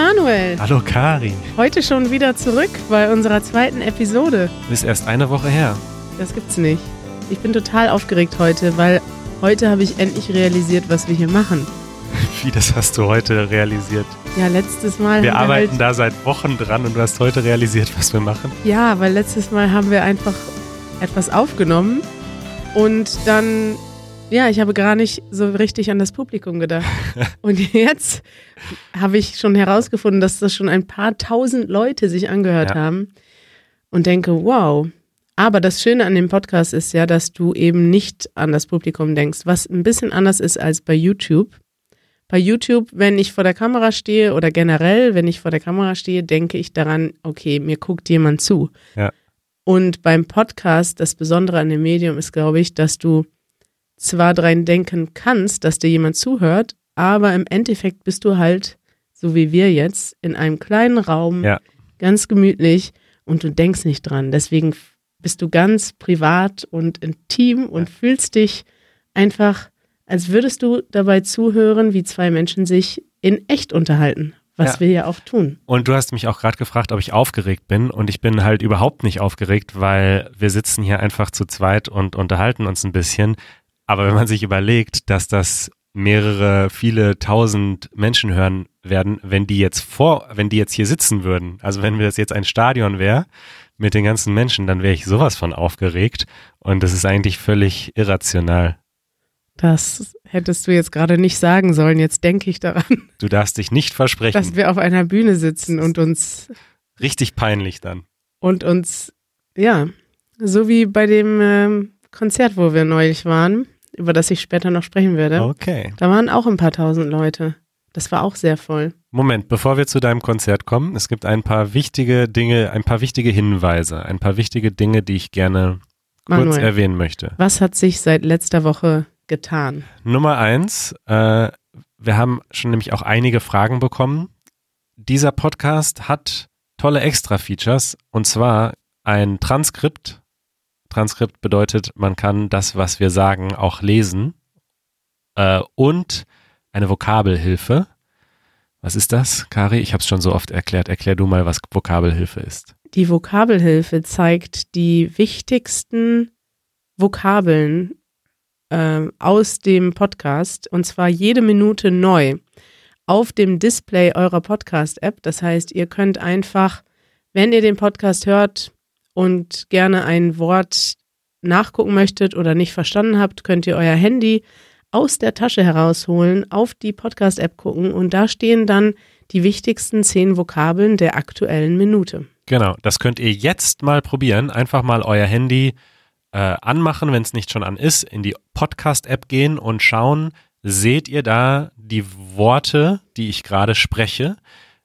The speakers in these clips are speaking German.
Hallo Manuel. Hallo Kari. Heute schon wieder zurück bei unserer zweiten Episode. Ist erst eine Woche her. Das gibt's nicht. Ich bin total aufgeregt heute, weil heute habe ich endlich realisiert, was wir hier machen. Wie, das hast du heute realisiert? Ja, letztes Mal. Wir arbeiten halt, da seit Wochen dran und du hast heute realisiert, was wir machen. Ja, weil letztes Mal haben wir einfach etwas aufgenommen und dann, ja, ich habe gar nicht so richtig an das Publikum gedacht. und jetzt habe ich schon herausgefunden, dass das schon ein paar tausend Leute sich angehört Ja. haben und denke, wow. Aber das Schöne an dem Podcast ist ja, dass du eben nicht an das Publikum denkst, was ein bisschen anders ist als bei YouTube. Bei YouTube, wenn ich vor der Kamera stehe oder generell, wenn ich vor der Kamera stehe, denke ich daran, okay, mir guckt jemand zu. Ja. Und beim Podcast, das Besondere an dem Medium ist, glaube ich, dass du zwar dran denken kannst, dass dir jemand zuhört, aber im Endeffekt bist du halt, so wie wir jetzt, in einem kleinen Raum, Ja. ganz gemütlich und du denkst nicht dran. Deswegen bist du ganz privat und intim und fühlst dich einfach, als würdest du dabei zuhören, wie zwei Menschen sich in echt unterhalten, was Ja. wir ja auch tun. Und du hast mich auch gerade gefragt, ob ich aufgeregt bin. Und ich bin halt überhaupt nicht aufgeregt, weil wir sitzen hier einfach zu zweit und unterhalten uns ein bisschen. Aber wenn man sich überlegt, dass das mehrere, viele tausend Menschen hören werden, wenn die jetzt vor, wenn die jetzt hier sitzen würden, also wenn wir das jetzt ein Stadion wäre mit den ganzen Menschen, dann wäre ich sowas von aufgeregt. Und das ist eigentlich völlig irrational. Das hättest du jetzt gerade nicht sagen sollen. Jetzt denke ich daran, Du darfst dich nicht versprechen. dass wir auf einer Bühne sitzen und uns Richtig peinlich dann. und uns, ja, so wie bei dem ähm, Konzert, wo wir neulich waren, über das ich später noch sprechen werde. Okay. Da waren auch ein paar tausend Leute. Das war auch sehr voll. Moment, bevor wir zu deinem Konzert kommen, es gibt ein paar wichtige Dinge, ein paar wichtige Hinweise, ein paar wichtige Dinge, die ich gerne kurz Manuel. erwähnen möchte. Was hat sich seit letzter Woche getan? Nummer eins, äh, wir haben schon nämlich auch einige Fragen bekommen. Dieser Podcast hat tolle Extra-Features und zwar ein Transkript. Transkript bedeutet, man kann das, was wir sagen, auch lesen. Äh, und eine Vokabelhilfe. Was ist das, Kari? Ich habe es schon so oft erklärt. Erklär du mal, was Vokabelhilfe ist. Die Vokabelhilfe zeigt die wichtigsten Vokabeln ähm, aus dem Podcast und zwar jede Minute neu auf dem Display eurer Podcast-App. Das heißt, ihr könnt einfach, wenn ihr den Podcast hört und gerne ein Wort nachgucken möchtet oder nicht verstanden habt, könnt ihr euer Handy aus der Tasche herausholen, auf die Podcast-App gucken und da stehen dann die wichtigsten zehn Vokabeln der aktuellen Minute. Genau, das könnt ihr jetzt mal probieren. Einfach mal euer Handy äh, anmachen, wenn es nicht schon an ist, in die Podcast-App gehen und schauen, seht ihr da die Worte, die ich gerade spreche?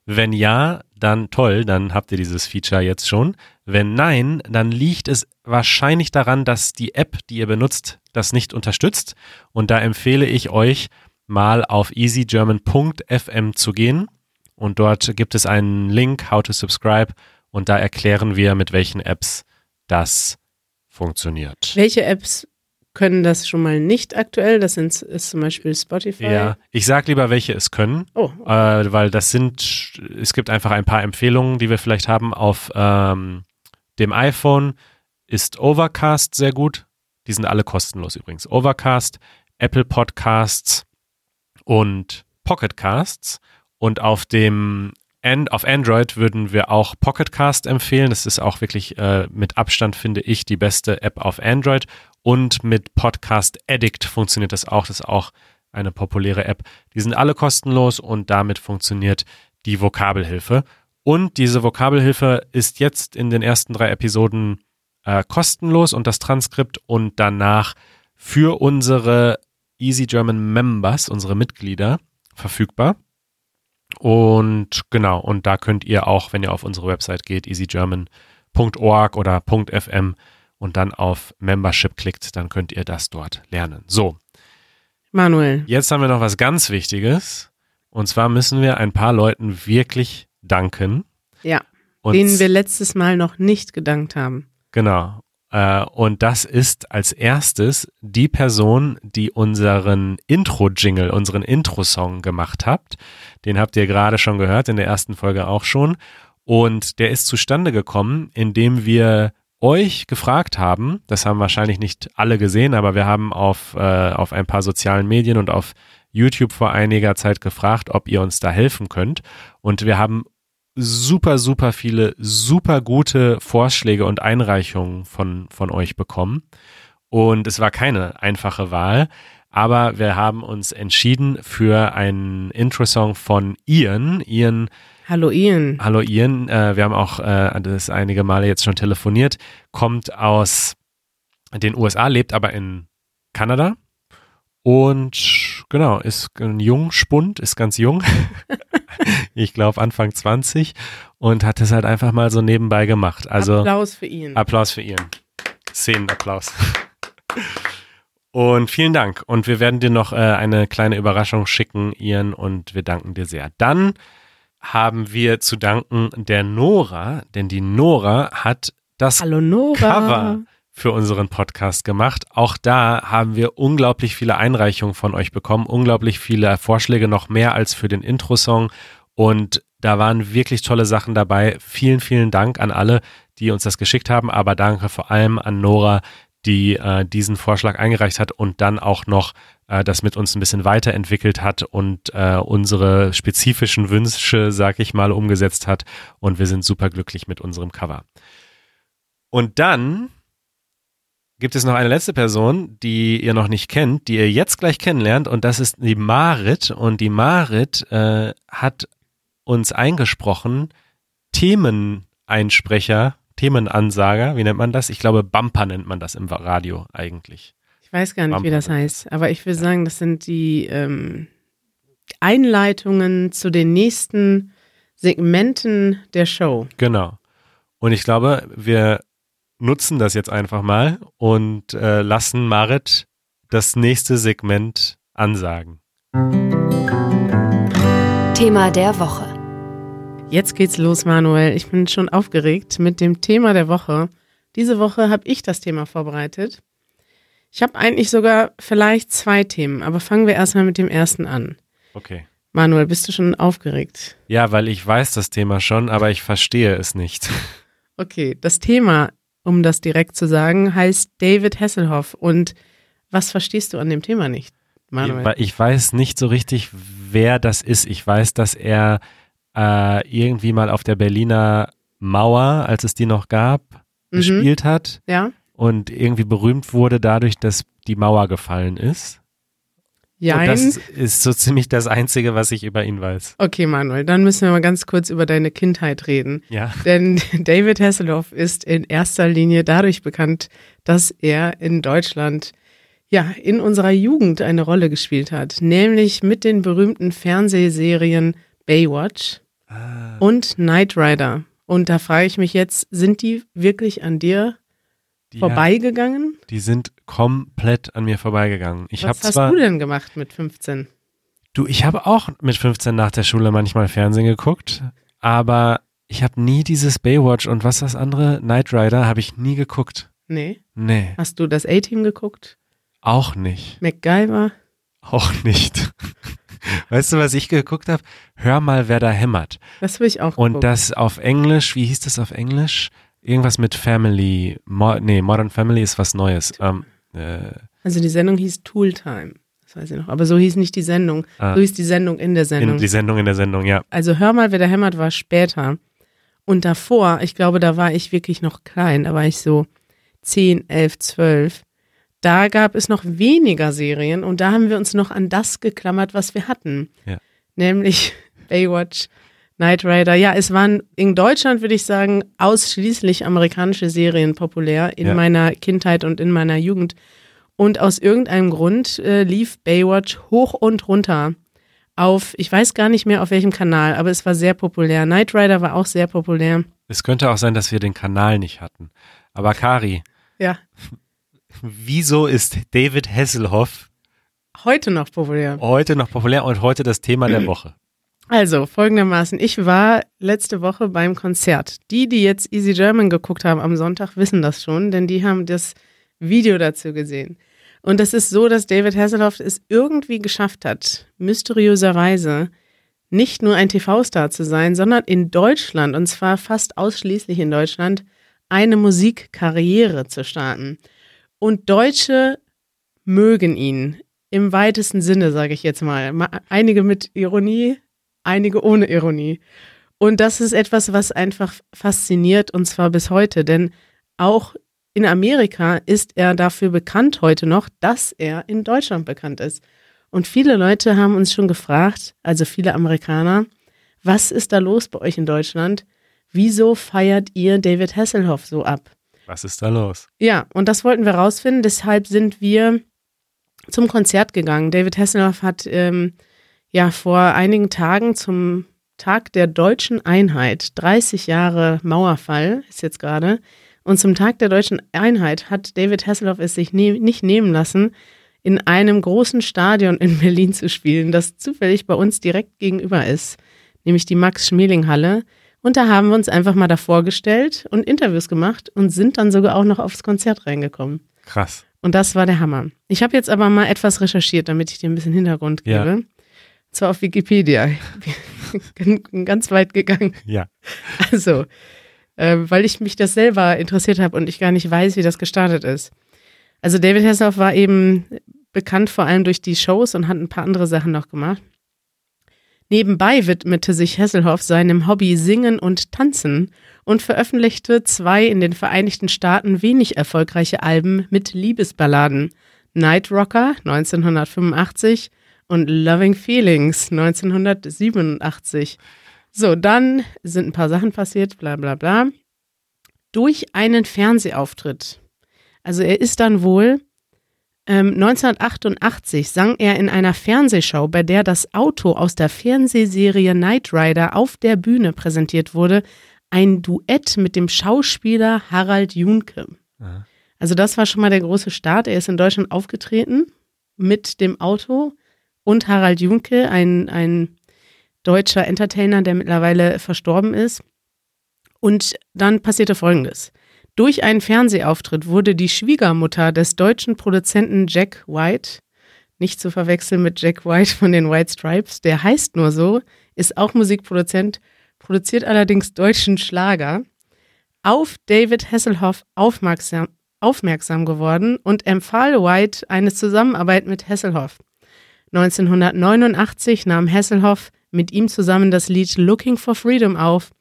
Wenn ja, dann toll, dann habt ihr dieses Feature jetzt schon. Wenn nein, dann liegt es wahrscheinlich daran, dass die App, die ihr benutzt, das nicht unterstützt. Und da empfehle ich euch, mal auf easygerman.fm zu gehen. Und dort gibt es einen Link, how to subscribe. Und da erklären wir, mit welchen Apps das funktioniert. Welche Apps können das schon mal nicht aktuell? Das sind, ist zum Beispiel Spotify. Ja, ich sag lieber, welche es können, Oh, äh, weil das sind, es gibt einfach ein paar Empfehlungen, die wir vielleicht haben. Auf ähm, dem iPhone ist Overcast sehr gut. Die sind alle kostenlos übrigens. Overcast, Apple Podcasts und Pocket Casts. Und auf dem An auf Android würden wir auch Pocketcast empfehlen. Das ist auch wirklich äh, mit Abstand, finde ich, die beste App auf Android. Und mit Podcast Addict funktioniert das auch. Das ist auch eine populäre App. Die sind alle kostenlos und damit funktioniert die Vokabelhilfe. Und diese Vokabelhilfe ist jetzt in den ersten drei Episoden äh, kostenlos und das Transkript und danach für unsere Easy German Members, unsere Mitglieder, verfügbar. Und genau, und da könnt ihr auch, wenn ihr auf unsere Website geht, easygerman.org oder .fm und dann auf Membership klickt, dann könnt ihr das dort lernen. So, Manuel. jetzt haben wir noch was ganz Wichtiges. Und zwar müssen wir ein paar Leuten wirklich danken. Ja, denen wir letztes Mal noch nicht gedankt haben. Genau. Äh, und das ist als erstes die Person, die unseren Intro-Jingle, unseren Intro-Song gemacht hat. Den habt ihr gerade schon gehört, in der ersten Folge auch schon. Und der ist zustande gekommen, indem wir euch gefragt haben, das haben wahrscheinlich nicht alle gesehen, aber wir haben auf, äh, auf ein paar sozialen Medien und auf YouTube vor einiger Zeit gefragt, ob ihr uns da helfen könnt. Und wir haben super, super viele, super gute Vorschläge und Einreichungen von, von euch bekommen. Und es war keine einfache Wahl, aber wir haben uns entschieden für einen Intro-Song von Ian. Ian Hallo Ian. Hallo Ian, äh, wir haben auch äh, das einige Male jetzt schon telefoniert, kommt aus den USA, lebt aber in Kanada und genau, ist ein Jungspund, ist ganz jung. ich glaube Anfang 20 und hat es halt einfach mal so nebenbei gemacht. Also Applaus für ihn. Applaus für Ian. Szenenapplaus. Und vielen Dank. Und wir werden dir noch äh, eine kleine Überraschung schicken, Ian, und wir danken dir sehr. Dann haben wir zu danken der Nora, denn die Nora hat das Hallo Nora. Cover für unseren Podcast gemacht. Auch da haben wir unglaublich viele Einreichungen von euch bekommen, unglaublich viele Vorschläge, noch mehr als für den Intro-Song. Und da waren wirklich tolle Sachen dabei. Vielen, vielen Dank an alle, die uns das geschickt haben, aber danke vor allem an Nora, die äh, diesen Vorschlag eingereicht hat und dann auch noch äh, das mit uns ein bisschen weiterentwickelt hat und äh, unsere spezifischen Wünsche, sag ich mal, umgesetzt hat. Und wir sind super glücklich mit unserem Cover. Und dann gibt es noch eine letzte Person, die ihr noch nicht kennt, die ihr jetzt gleich kennenlernt. Und das ist die Marit. Und die Marit äh, hat uns eingesprochen, Themeneinsprecher, Themenansager, wie nennt man das? Ich glaube, Bumper nennt man das im Radio eigentlich. Ich weiß gar nicht, wie das heißt, aber ich will sagen, das sind die ähm, Einleitungen zu den nächsten Segmenten der Show. Genau. Und ich glaube, wir nutzen das jetzt einfach mal und äh, lassen Marit das nächste Segment ansagen. Thema der Woche. Jetzt geht's los, Manuel. Ich bin schon aufgeregt mit dem Thema der Woche. Diese Woche habe ich das Thema vorbereitet. Ich habe eigentlich sogar vielleicht zwei Themen, aber fangen wir erstmal mit dem ersten an. Okay. Manuel, bist du schon aufgeregt? Ja, weil ich weiß das Thema schon, aber ich verstehe es nicht. Okay, das Thema, um das direkt zu sagen, heißt David Hasselhoff. Und was verstehst du an dem Thema nicht, Manuel? Ich weiß nicht so richtig, wer das ist. Ich weiß, dass er äh, irgendwie mal auf der Berliner Mauer, als es die noch gab, Mhm. gespielt hat Ja? und irgendwie berühmt wurde dadurch, dass die Mauer gefallen ist. Und Jein. das ist so ziemlich das Einzige, was ich über ihn weiß. Okay, Manuel, dann müssen wir mal ganz kurz über deine Kindheit reden. Ja. Denn David Hasselhoff ist in erster Linie dadurch bekannt, dass er in Deutschland ja in unserer Jugend eine Rolle gespielt hat, nämlich mit den berühmten Fernsehserien Baywatch Ah. und Knight Rider. Und da frage ich mich jetzt, sind die wirklich an dir Die, vorbeigegangen? Die sind komplett an mir vorbeigegangen. Ich Was hast zwar, du denn gemacht mit 15? du, ich habe auch mit 15 nach der Schule manchmal Fernsehen geguckt, aber ich habe nie dieses Baywatch und was das andere, Knight Rider, habe ich nie geguckt. Nee. Nee, Hast du das A-Team geguckt? auch nicht. MacGyver? Auch nicht. Weißt du, was ich geguckt habe? Hör mal, wer da hämmert. Das will ich auch Und gucken. das auf Englisch, wie hieß das auf Englisch? Irgendwas mit Family. Mo nee, Modern Family ist was Neues. Ähm, äh, Also die Sendung hieß Tooltime. Das weiß ich noch. Aber so hieß nicht die Sendung. Ah. So hieß die Sendung in der Sendung. in, die Sendung in der Sendung, ja. also hör mal, wer da hämmert, war später. Und davor, ich glaube, da war ich wirklich noch klein. Da war ich so 10, 11, 12. Da gab es noch weniger Serien und da haben wir uns noch an das geklammert, was wir hatten. Ja. Nämlich Baywatch, Knight Rider. Ja, es waren in Deutschland, würde ich sagen, ausschließlich amerikanische Serien populär in Ja. meiner Kindheit und in meiner Jugend. Und aus irgendeinem Grund äh, lief Baywatch hoch und runter auf, ich weiß gar nicht mehr auf welchem Kanal, aber es war sehr populär. Knight Rider war auch sehr populär. Es könnte auch sein, dass wir den Kanal nicht hatten. Aber Kari, Ja, wieso ist David Hasselhoff heute noch populär. heute noch populär und heute das Thema der Woche? Also, folgendermaßen. Ich war letzte Woche beim Konzert. Die, die jetzt Easy German geguckt haben am Sonntag, wissen das schon, denn die haben das Video dazu gesehen. Und das ist so, dass David Hasselhoff es irgendwie geschafft hat, mysteriöserweise nicht nur ein TV-Star zu sein, sondern in Deutschland, und zwar fast ausschließlich in Deutschland, eine Musikkarriere zu starten. Und Deutsche mögen ihn im weitesten Sinne, sage ich jetzt mal. Einige mit Ironie, einige ohne Ironie. Und das ist etwas, was einfach fasziniert, und zwar bis heute, denn auch in Amerika ist er dafür bekannt heute noch, dass er in Deutschland bekannt ist. Und viele Leute haben uns schon gefragt, also viele Amerikaner, was ist da los bei euch in Deutschland? Wieso feiert ihr David Hasselhoff so ab? Was ist da los? Ja, und das wollten wir rausfinden. Deshalb sind wir zum Konzert gegangen. David Hasselhoff hat ähm, ja vor einigen Tagen zum Tag der deutschen Einheit, 30 Jahre Mauerfall ist jetzt gerade, und zum Tag der deutschen Einheit hat David Hasselhoff es sich ne nicht nehmen lassen, in einem großen Stadion in Berlin zu spielen, das zufällig bei uns direkt gegenüber ist, nämlich die Max-Schmeling-Halle. Und da haben wir uns einfach mal davor gestellt und Interviews gemacht und sind dann sogar auch noch aufs Konzert reingekommen. Krass. Und das war der Hammer. Ich habe jetzt aber mal etwas recherchiert, damit ich dir ein bisschen Hintergrund gebe. Ja. Zwar auf Wikipedia. Ganz weit gegangen. Ja. Also, äh, weil ich mich das selber interessiert habe und ich gar nicht weiß, wie das gestartet ist. Also David Hasselhoff war eben bekannt vor allem durch die Shows und hat ein paar andere Sachen noch gemacht. Nebenbei widmete sich Hasselhoff seinem Hobby Singen und Tanzen und veröffentlichte zwei in den Vereinigten Staaten wenig erfolgreiche Alben mit Liebesballaden. Night Rocker 1985 und Loving Feelings 1987. So, dann sind ein paar Sachen passiert, bla bla bla. Durch einen Fernsehauftritt. Also er ist dann wohl 1988 ähm, sang er in einer Fernsehshow, bei der das Auto aus der Fernsehserie Knight Rider auf der Bühne präsentiert wurde, ein Duett mit dem Schauspieler Harald Junke. Aha. Also das war schon mal der große Start. Er ist in Deutschland aufgetreten mit dem Auto und Harald Junke, ein, ein deutscher Entertainer, der mittlerweile verstorben ist. Und dann passierte Folgendes. Durch einen Fernsehauftritt wurde die Schwiegermutter des deutschen Produzenten Jack White, nicht zu verwechseln mit Jack White von den White Stripes, der heißt nur so, ist auch Musikproduzent, produziert allerdings deutschen Schlager, auf David Hasselhoff aufmerksam, aufmerksam geworden und empfahl White eine Zusammenarbeit mit Hasselhoff. 1989 nahm Hasselhoff mit ihm zusammen das Lied Looking for Freedom auf,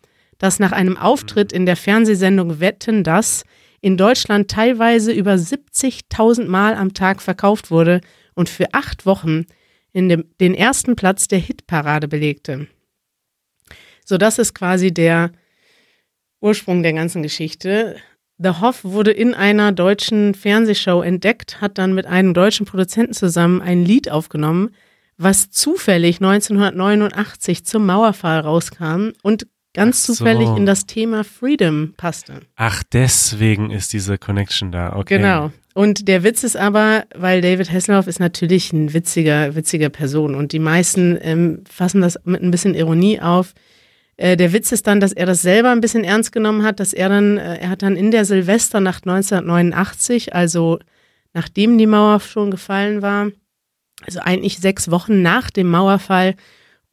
das nach einem Auftritt in der Fernsehsendung Wetten das in Deutschland teilweise über 70.000 Mal am Tag verkauft wurde und für acht Wochen dem, den ersten Platz der Hitparade belegte. So, das ist quasi der Ursprung der ganzen Geschichte. The Hoff wurde in einer deutschen Fernsehshow entdeckt, hat dann mit einem deutschen Produzenten zusammen ein Lied aufgenommen, was zufällig 1989 zum Mauerfall rauskam und ganz so. zufällig in das Thema Freedom passte. Ach, deswegen ist diese Connection da, okay. Genau. Und der Witz ist aber, weil David Hasselhoff ist natürlich ein witziger, witziger Person und die meisten ähm, fassen das mit ein bisschen Ironie auf. Äh, der Witz ist dann, dass er das selber ein bisschen ernst genommen hat, dass er dann, äh, er hat dann in der Silvesternacht 1989, also nachdem die Mauer schon gefallen war, also eigentlich sechs Wochen nach dem Mauerfall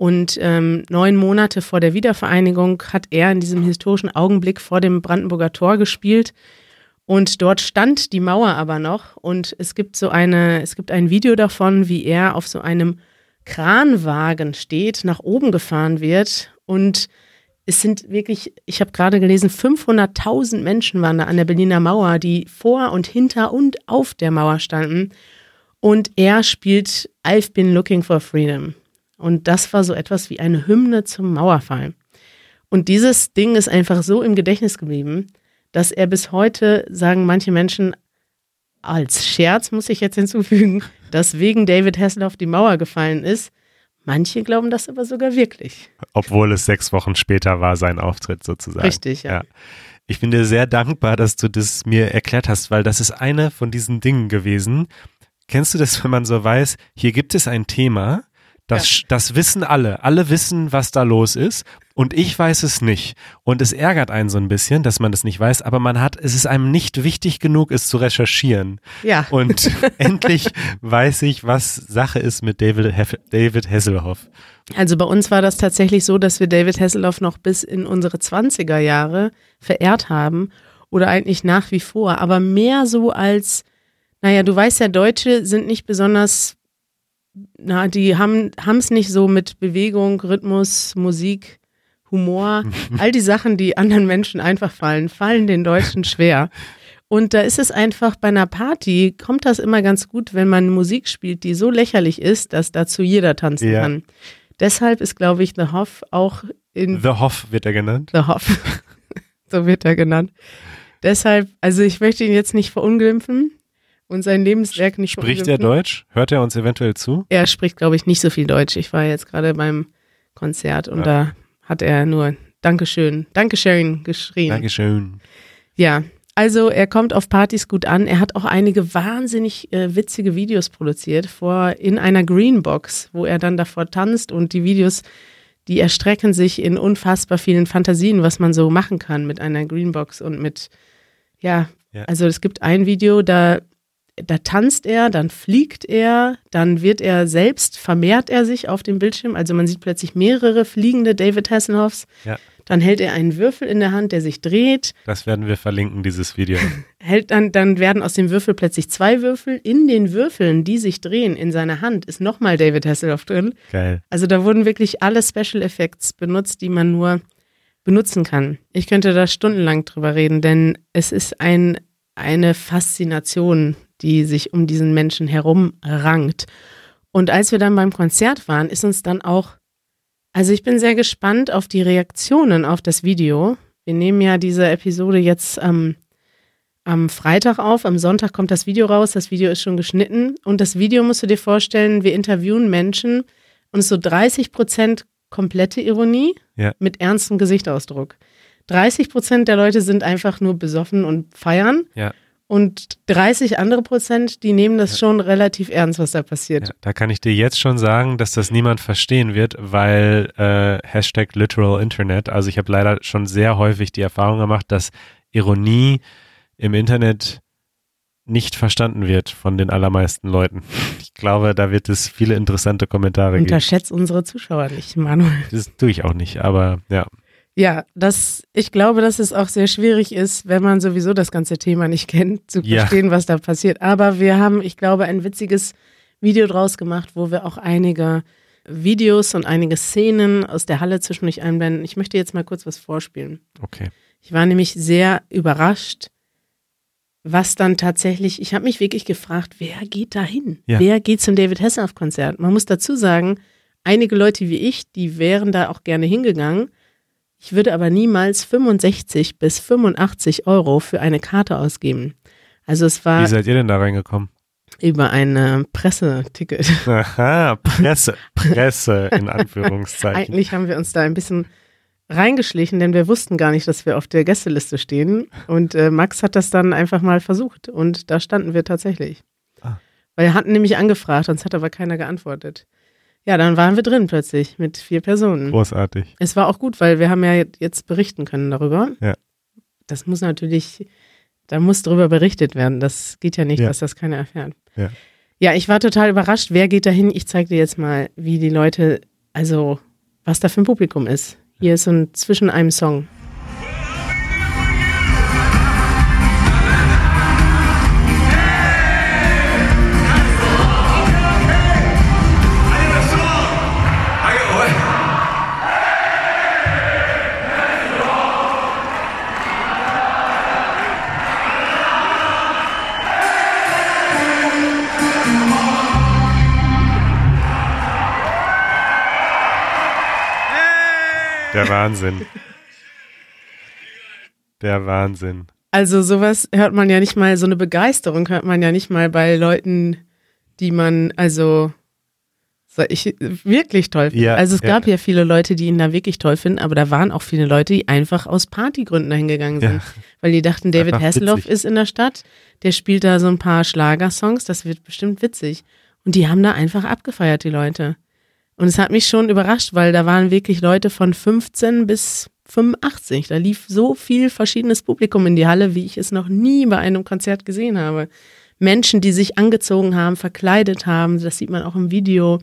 und ähm, neun Monate vor der Wiedervereinigung hat er in diesem historischen Augenblick vor dem Brandenburger Tor gespielt. Und dort stand die Mauer aber noch. Und es gibt so eine, es gibt ein Video davon, wie er auf so einem Kranwagen steht, nach oben gefahren wird. Und es sind wirklich, ich habe gerade gelesen, 500.000 Menschen waren da an der Berliner Mauer, die vor und hinter und auf der Mauer standen. Und er spielt I've been looking for freedom. Und das war so etwas wie eine Hymne zum Mauerfall. Und dieses Ding ist einfach so im Gedächtnis geblieben, dass er bis heute, sagen manche Menschen, als Scherz muss ich jetzt hinzufügen, dass wegen David Hasselhoff die Mauer gefallen ist. Manche glauben das aber sogar wirklich. Obwohl es sechs Wochen später war, sein Auftritt sozusagen. Richtig, ja. ja. Ich bin dir sehr dankbar, dass du das mir erklärt hast, weil das ist eine von diesen Dingen gewesen, Kennst du das, wenn man so weiß, hier gibt es ein Thema, Das, das wissen alle. Alle wissen, was da los ist. Und ich weiß es nicht. Und es ärgert einen so ein bisschen, dass man das nicht weiß, aber man hat, es ist einem nicht wichtig genug, es zu recherchieren. Ja. Und endlich weiß ich, was Sache ist mit David, Hef David Hasselhoff. Also bei uns war das tatsächlich so, dass wir David Hasselhoff noch bis in unsere 20er Jahre verehrt haben oder eigentlich nach wie vor, aber mehr so als, naja, du weißt ja, Deutsche sind nicht besonders, na, die haben es nicht so mit Bewegung, Rhythmus, Musik, Humor, all die Sachen, die anderen Menschen einfach fallen, fallen den Deutschen schwer. Und da ist es einfach bei einer Party, kommt das immer ganz gut, wenn man Musik spielt, die so lächerlich ist, dass dazu jeder tanzen Ja. kann. Deshalb ist, glaube ich, The Hoff auch in The Hoff wird er genannt. The Hoff. so wird er genannt. Deshalb, also ich möchte ihn jetzt nicht verunglimpfen und sein Lebenswerk nicht Spricht er. Deutsch? Hört er uns eventuell zu? Er spricht, glaube ich, nicht so viel Deutsch. Ich war jetzt gerade beim Konzert und Ja. da hat er nur Dankeschön, Dankeschön geschrien. Dankeschön. Ja, also er kommt auf Partys gut an. Er hat auch einige wahnsinnig äh, witzige Videos produziert vor in einer Greenbox, wo er dann davor tanzt und die Videos, die erstrecken sich in unfassbar vielen Fantasien, was man so machen kann mit einer Greenbox und mit ja, Ja. also es gibt ein Video, da da tanzt er, dann fliegt er, dann wird er selbst, vermehrt er sich auf dem Bildschirm. Also man sieht plötzlich mehrere fliegende David Hasselhoffs. Ja. Dann hält er einen Würfel in der Hand, der sich dreht. Das werden wir verlinken, dieses Video. Hält dann, dann werden aus dem Würfel plötzlich zwei Würfel. In den Würfeln, die sich drehen, in seiner Hand, ist nochmal David Hasselhoff drin. Geil. Also da wurden wirklich alle Special Effects benutzt, die man nur benutzen kann. Ich könnte da stundenlang drüber reden, denn es ist ein, eine Faszination, die sich um diesen Menschen herum rankt. Und als wir dann beim Konzert waren, ist uns dann auch, also ich bin sehr gespannt auf die Reaktionen auf das Video. Wir nehmen ja diese Episode jetzt am am Freitag auf, am Sonntag kommt das Video raus, das Video ist schon geschnitten und das Video musst du dir vorstellen, wir interviewen Menschen und es ist so 30 Prozent komplette Ironie Ja. mit ernstem Gesichtsausdruck. 30 Prozent der Leute sind einfach nur besoffen und feiern Ja. Und 30 andere Prozent, die nehmen das schon relativ ernst, was da passiert. Ja, da kann ich dir jetzt schon sagen, dass das niemand verstehen wird, weil äh, Hashtag Literal Internet, also ich habe leider schon sehr häufig die Erfahrung gemacht, dass Ironie im Internet nicht verstanden wird von den allermeisten Leuten. Ich glaube, da wird es viele interessante Kommentare geben. Unterschätzt unsere Zuschauer nicht, Manuel. Das tue ich auch nicht, aber ja. Ja, das, ich glaube, dass es auch sehr schwierig ist, wenn man sowieso das ganze Thema nicht kennt, zu Ja. verstehen, was da passiert. Aber wir haben, ich glaube, ein witziges Video draus gemacht, wo wir auch einige Videos und einige Szenen aus der Halle zwischendurch einblenden. Ich möchte jetzt mal kurz was vorspielen. Okay. Ich war nämlich sehr überrascht, was dann tatsächlich, ich habe mich wirklich gefragt, wer geht da hin? Ja. Wer geht zum David Hasselhoff-Konzert? Man muss dazu sagen, einige Leute wie ich, die wären da auch gerne hingegangen. Ich würde aber niemals 65 bis 85 Euro für eine Karte ausgeben. Also es Wie war seid ihr denn da reingekommen? über ein äh, Presseticket. Aha, Presse, Presse in Anführungszeichen. Eigentlich haben wir uns da ein bisschen reingeschlichen, denn wir wussten gar nicht, dass wir auf der Gästeliste stehen. Und äh, Max hat das dann einfach mal versucht und da standen wir tatsächlich. Ah. Weil wir hatten nämlich angefragt, uns hat aber keiner geantwortet. Ja, dann waren wir drin plötzlich mit vier Personen. Großartig. Es war auch gut, weil wir haben ja jetzt berichten können darüber. Ja. Das muss natürlich, da muss darüber berichtet werden. Das geht ja nicht, Ja. dass das keiner erfährt. Ja. Ja, ich war total überrascht. Wer geht da hin? Ich zeige dir jetzt mal, wie die Leute, also was da für ein Publikum ist. Hier ist so ein zwischen einem Song. Der Wahnsinn. Der Wahnsinn. Also sowas hört man ja nicht mal, so eine Begeisterung hört man ja nicht mal bei Leuten, die man, also so ich wirklich toll finde. Ja, also es ja. gab ja viele Leute, die ihn da wirklich toll finden, aber da waren auch viele Leute, die einfach aus Partygründen dahin gegangen sind. Ja. Weil die dachten, David Hasselhoff ist in der Stadt, der spielt da so ein paar Schlagersongs, das wird bestimmt witzig. Und die haben da einfach abgefeiert, die Leute. Und es hat mich schon überrascht, weil da waren wirklich Leute von 15 bis 85. Da lief so viel verschiedenes Publikum in die Halle, wie ich es noch nie bei einem Konzert gesehen habe. Menschen, die sich angezogen haben, verkleidet haben, das sieht man auch im Video.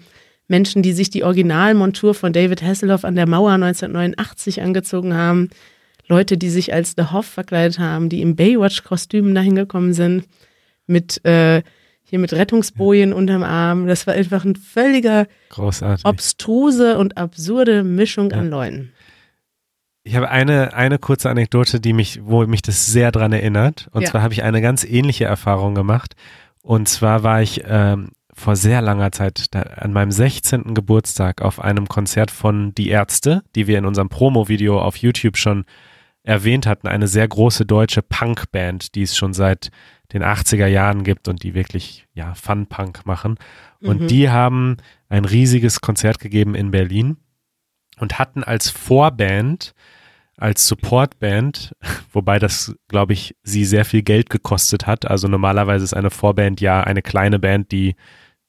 Menschen, die sich die Originalmontur von David Hasselhoff an der Mauer 1989 angezogen haben. Leute, die sich als The Hoff verkleidet haben, die im Baywatch-Kostümen dahin gekommen sind, mit äh, hier mit Rettungsbojen unterm Arm. Das war einfach ein völliger Großartig. obstruse und absurde Mischung an Leuten. Ich habe eine, eine kurze Anekdote, die mich, wo mich das sehr dran erinnert. Und Ja. zwar habe ich eine ganz ähnliche Erfahrung gemacht. Und zwar war ich ähm, vor sehr langer Zeit da, an meinem 16. Geburtstag auf einem Konzert von Die Ärzte, die wir in unserem Promo-Video auf YouTube schon erwähnt hatten. Eine sehr große deutsche Punk-Band, die es schon seit den 80er Jahren gibt und die wirklich ja Fun-Punk machen. Und Mhm. die haben ein riesiges Konzert gegeben in Berlin und hatten als Vorband, als Supportband, wobei das, glaube ich, sie sehr viel Geld gekostet hat. Also normalerweise ist eine Vorband ja eine kleine Band, die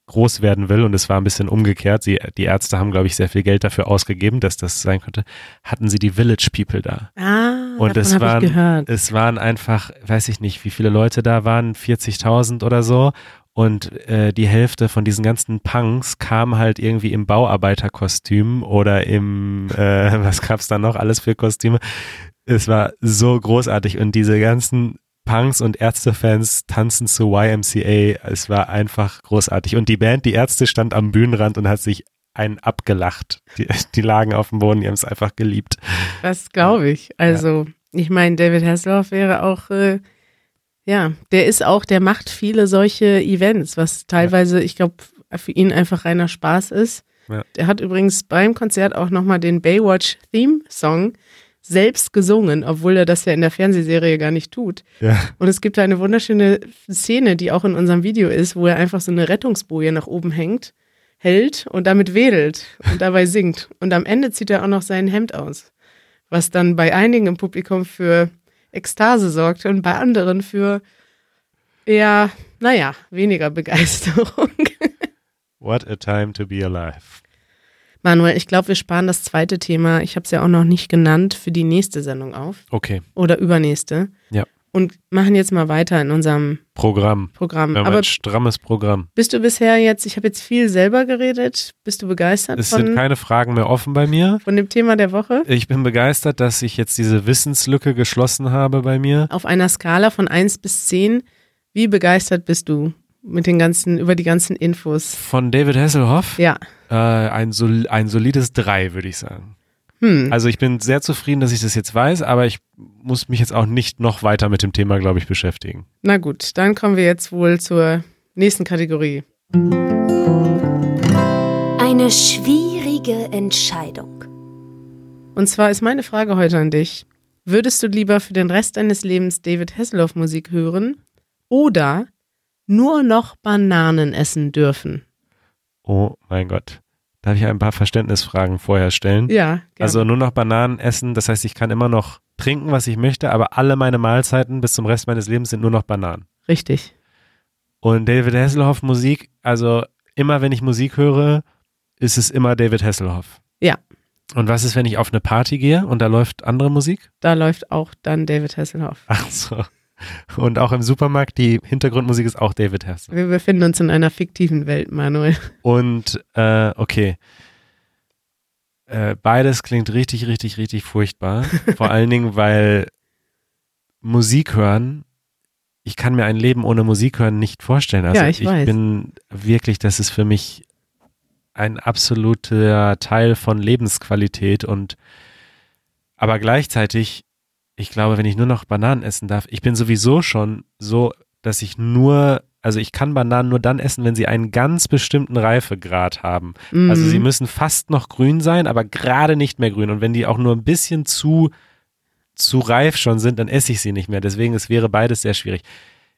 groß werden will und es war ein bisschen umgekehrt. Sie, die Ärzte haben, glaube ich, sehr viel Geld dafür ausgegeben, dass das sein könnte. Hatten sie die Village People da. Ah, Und davon es waren, es waren einfach, weiß ich nicht, wie viele Leute da waren, 40.000 oder so. Und äh, die Hälfte von diesen ganzen Punks kam halt irgendwie im Bauarbeiterkostüm oder im, äh, was gab's da noch alles für Kostüme. Es war so großartig und diese ganzen Punks und Ärztefans tanzen zu YMCA. Es war einfach großartig. Und die Band, die Ärzte, stand am Bühnenrand und hat sich einen abgelacht. Die, die lagen auf dem Boden, die haben es einfach geliebt. Das glaube ich. Also, ich meine, David Hasselhoff wäre auch, äh, ja, der ist auch, der macht viele solche Events, was teilweise, ich glaube, für ihn einfach reiner Spaß ist. Ja. Der hat übrigens beim Konzert auch nochmal den Baywatch-Theme-Song selbst gesungen, obwohl er das ja in der Fernsehserie gar nicht tut. Ja. Und es gibt da eine wunderschöne Szene, die auch in unserem Video ist, wo er einfach so eine Rettungsboje nach oben hängt, hält und damit wedelt und dabei singt. Und am Ende zieht er auch noch sein Hemd aus, was dann bei einigen im Publikum für Ekstase sorgt und bei anderen für eher, naja, weniger Begeisterung. What a time to be alive. Manuel, ich glaube, wir sparen das zweite Thema, ich habe es ja auch noch nicht genannt, für die nächste Sendung auf Okay, oder übernächste. Ja. Und machen jetzt mal weiter in unserem Programm. Programm. Wir haben Aber ein strammes Programm. Bist du bisher jetzt, ich habe jetzt viel selber geredet, bist du begeistert Es sind von, keine Fragen mehr offen bei mir. von dem Thema der Woche? Ich bin begeistert, dass ich jetzt diese Wissenslücke geschlossen habe bei mir. Auf einer Skala von 1 bis 10, wie begeistert bist du mit den ganzen, über die ganzen Infos? Von David Hasselhoff Ja. äh, ein, sol ein solides Drei, würde ich sagen. Hm. Also ich bin sehr zufrieden, dass ich das jetzt weiß, aber ich muss mich jetzt auch nicht noch weiter mit dem Thema, glaube ich, beschäftigen. Na gut, dann kommen wir jetzt wohl zur nächsten Kategorie. Eine schwierige Entscheidung. Und zwar ist meine Frage heute an dich. Würdest du lieber für den Rest deines Lebens David Hasselhoff Musik hören oder nur noch Bananen essen dürfen? Oh mein Gott. Darf ich ein paar Verständnisfragen vorher stellen? Ja, gerne. Also nur noch Bananen essen, das heißt, ich kann immer noch trinken, was ich möchte, aber alle meine Mahlzeiten bis zum Rest meines Lebens sind nur noch Bananen. richtig. Und David Hasselhoff Musik, also immer wenn ich Musik höre, ist es immer David Hasselhoff. Ja. Und was ist, wenn ich auf eine Party gehe und da läuft andere Musik? Da läuft auch dann David Hasselhoff. Ach so. Und auch im Supermarkt, die Hintergrundmusik ist auch David Hasselhoff. Wir befinden uns in einer fiktiven Welt, Manuel. Und äh, okay. Äh, beides klingt richtig, richtig, richtig furchtbar. Vor allen Dingen, weil Musik hören, ich kann mir ein Leben ohne Musik hören nicht vorstellen. Also Ja, ich weiß. bin wirklich, das ist für mich ein absoluter Teil von Lebensqualität und aber gleichzeitig, ich glaube, wenn ich nur noch Bananen essen darf, ich bin sowieso schon so, dass ich nur, also ich kann Bananen nur dann essen, wenn sie einen ganz bestimmten Reifegrad haben. Also Mhm. sie müssen fast noch grün sein, aber gerade nicht mehr grün. Und wenn die auch nur ein bisschen zu, zu reif schon sind, dann esse ich sie nicht mehr. Deswegen, es wäre beides sehr schwierig.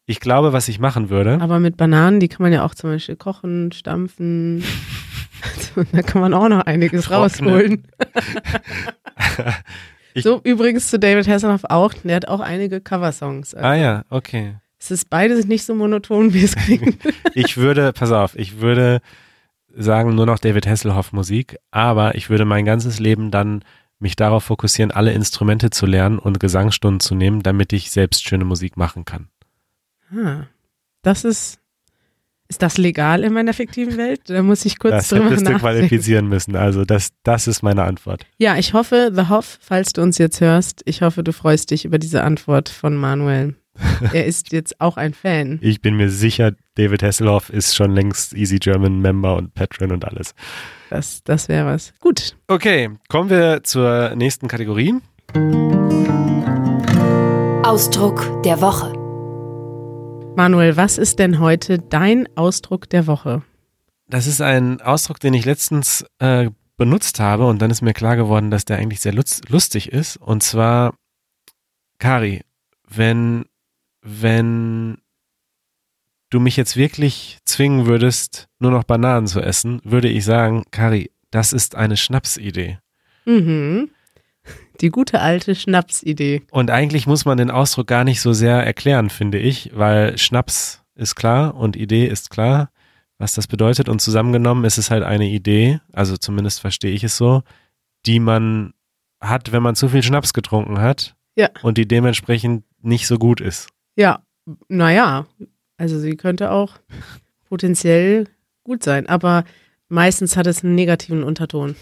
Ich glaube, was ich machen würde, Aber mit Bananen, die kann man ja auch zum Beispiel kochen, stampfen. da kann man auch noch einiges Trocknen. rausholen. Ich- so übrigens zu David Hasselhoff auch. Der hat auch einige Coversongs. ah ja, okay. Es ist beides nicht so monoton, wie es klingt. Ich würde, pass auf, ich würde sagen, nur noch David Hasselhoff Musik, aber ich würde mein ganzes Leben dann mich darauf fokussieren, alle Instrumente zu lernen und Gesangsstunden zu nehmen, damit ich selbst schöne Musik machen kann. Ah, das ist, ist das legal in meiner fiktiven Welt? Da muss ich kurz Das drüber hättest du nachdenken. qualifizieren müssen. Also das, das ist meine Antwort. Ja, ich hoffe, The Hoff, falls du uns jetzt hörst, ich hoffe, du freust dich über diese Antwort von Manuel. er ist jetzt auch ein Fan. Ich bin mir sicher, David Hasselhoff ist schon längst Easy German Member und Patron und alles. Das, das wäre was. Gut. Okay, kommen wir zur nächsten Kategorie. Ausdruck der Woche. Manuel, was ist denn heute dein Ausdruck der Woche? Das ist ein Ausdruck, den ich letztens äh, benutzt habe und dann ist mir klar geworden, dass der eigentlich sehr lustig ist. Und zwar, Kari, wenn, wenn du mich jetzt wirklich zwingen würdest, nur noch Bananen zu essen, würde ich sagen, Kari, das ist eine Schnapsidee. Mhm. Die gute alte Schnapsidee. Und eigentlich muss man den Ausdruck gar nicht so sehr erklären, finde ich, weil Schnaps ist klar und Idee ist klar, was das bedeutet. Und zusammengenommen ist es halt eine Idee, also zumindest verstehe ich es so, die man hat, wenn man zu viel Schnaps getrunken hat Ja. und die dementsprechend nicht so gut ist. Ja, naja, also sie könnte auch potenziell gut sein, aber meistens hat es einen negativen Unterton.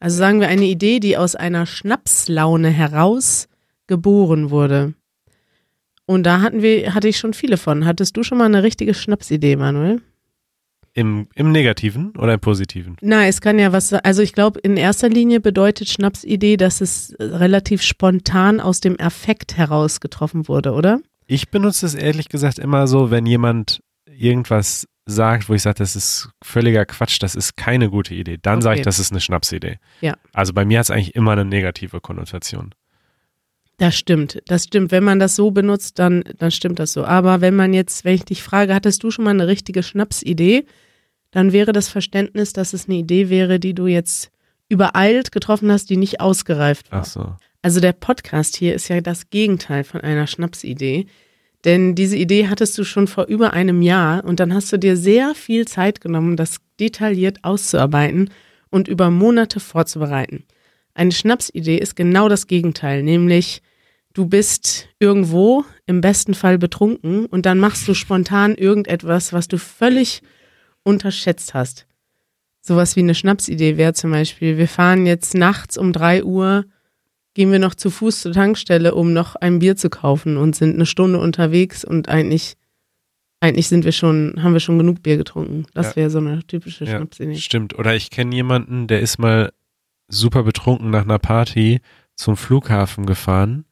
Also sagen wir eine Idee, die aus einer Schnapslaune heraus geboren wurde. Und da hatten wir, hatte ich schon viele von. Hattest du schon mal eine richtige Schnapsidee, Manuel? Im, Im Negativen oder im Positiven? Na, es kann ja was, also ich glaube, in erster Linie bedeutet Schnapsidee, dass es äh, relativ spontan aus dem Affekt heraus getroffen wurde, oder? Ich benutze es ehrlich gesagt immer so, wenn jemand irgendwas sagt, wo ich sage, das ist völliger Quatsch, das ist keine gute Idee, dann sage ich, Okay. das ist eine Schnapsidee. Ja. Also bei mir hat es eigentlich immer eine negative Konnotation. Das stimmt, das stimmt. Wenn man das so benutzt, dann, dann stimmt das so. Aber wenn man jetzt, wenn ich dich frage, hattest du schon mal eine richtige Schnapsidee, dann wäre das Verständnis, dass es eine Idee wäre, die du jetzt übereilt getroffen hast, die nicht ausgereift war. Ach so. Also der Podcast hier ist ja das Gegenteil von einer Schnapsidee. Denn diese Idee hattest du schon vor über einem Jahr und dann hast du dir sehr viel Zeit genommen, das detailliert auszuarbeiten und über Monate vorzubereiten. Eine Schnapsidee ist genau das Gegenteil, nämlich du bist irgendwo im besten Fall betrunken und dann machst du spontan irgendetwas, was du völlig unterschätzt hast. Sowas wie eine Schnapsidee wäre zum Beispiel, wir fahren jetzt nachts um drei Uhr gehen wir noch zu Fuß zur Tankstelle, um noch ein Bier zu kaufen und sind eine Stunde unterwegs und eigentlich, eigentlich sind wir schon, haben wir schon genug Bier getrunken. Das Ja. wäre so eine typische Ja, Schnapsidee. Stimmt. Oder ich kenne jemanden, der ist mal super betrunken nach einer Party zum Flughafen gefahren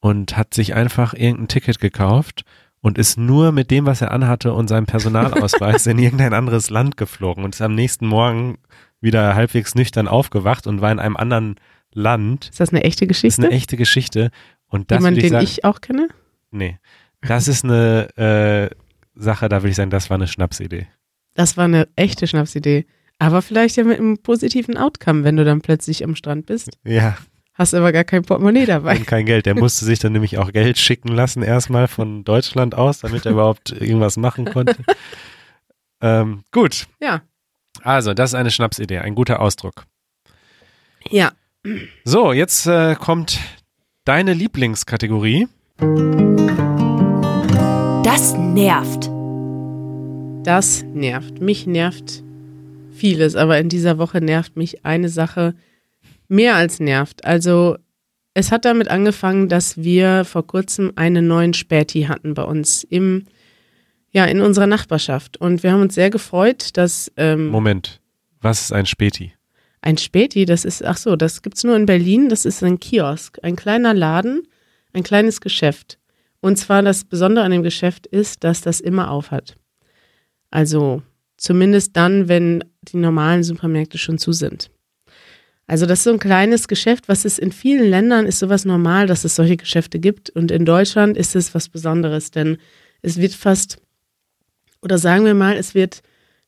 und hat sich einfach irgendein Ticket gekauft und ist nur mit dem, was er anhatte und seinem Personalausweis in irgendein anderes Land geflogen und ist am nächsten Morgen wieder halbwegs nüchtern aufgewacht und war in einem anderen Land. Ist das eine echte Das ist Geschichte? eine echte Geschichte. Und das Jemand, ich den sagen, ich auch kenne? nee, das ist eine äh, Sache, da würde ich sagen, das war eine Schnapsidee. Das war eine echte Schnapsidee. Aber vielleicht ja mit einem positiven Outcome, wenn du dann plötzlich am Strand bist. Ja, Hast aber gar kein Portemonnaie dabei. und kein Geld. Der musste sich dann nämlich auch Geld schicken lassen, erstmal von Deutschland aus, damit er überhaupt irgendwas machen konnte. ähm, gut, Ja. also das ist eine Schnapsidee, ein guter Ausdruck. Ja. So, jetzt äh, kommt deine Lieblingskategorie. Das nervt. Das nervt. Mich nervt vieles, aber in dieser Woche nervt mich eine Sache mehr als nervt. Also es hat damit angefangen, dass wir vor kurzem einen neuen Späti hatten bei uns im ja in unserer Nachbarschaft und wir haben uns sehr gefreut, dass ähm, Moment, was ist ein Späti? Ein Späti, das ist ach so, das gibt's nur in Berlin, das ist ein Kiosk, ein kleiner Laden, ein kleines Geschäft. Und zwar das Besondere an dem Geschäft ist, dass das immer auf hat. Also zumindest dann, wenn die normalen Supermärkte schon zu sind. Also das ist so ein kleines Geschäft, was es in vielen Ländern ist sowas normal, dass es solche Geschäfte gibt. Und in Deutschland ist es was Besonderes, denn es wird fast, oder sagen wir mal, es wird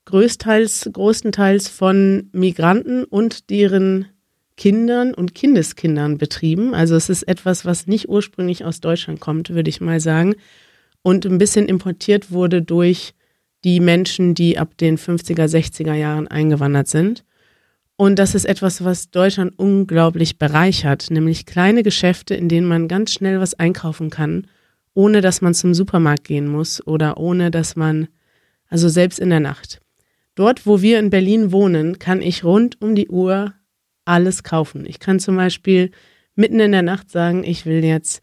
größtenteils, größtenteils von Migranten und deren Kindern und Kindeskindern betrieben. Also es ist etwas, was nicht ursprünglich aus Deutschland kommt, würde ich mal sagen. Und ein bisschen importiert wurde durch die Menschen, die ab den 50er, 60er Jahren eingewandert sind. Und das ist etwas, was Deutschland unglaublich bereichert, nämlich kleine Geschäfte, in denen man ganz schnell was einkaufen kann, ohne dass man zum Supermarkt gehen muss oder ohne dass man, also selbst in der Nacht. Dort, wo wir in Berlin wohnen, kann ich rund um die Uhr alles kaufen. Ich kann zum Beispiel mitten in der Nacht sagen, ich will jetzt,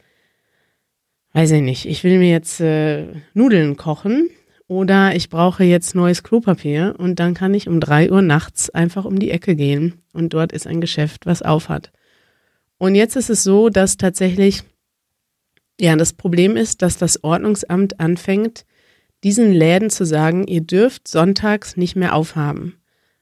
weiß ich nicht, ich will mir jetzt äh, Nudeln kochen oder ich brauche jetzt neues Klopapier und dann kann ich um drei Uhr nachts einfach um die Ecke gehen und dort ist ein Geschäft, was auf hat. Und jetzt ist es so, dass tatsächlich, ja, das Problem ist, dass das Ordnungsamt anfängt, diesen Läden zu sagen, ihr dürft sonntags nicht mehr aufhaben.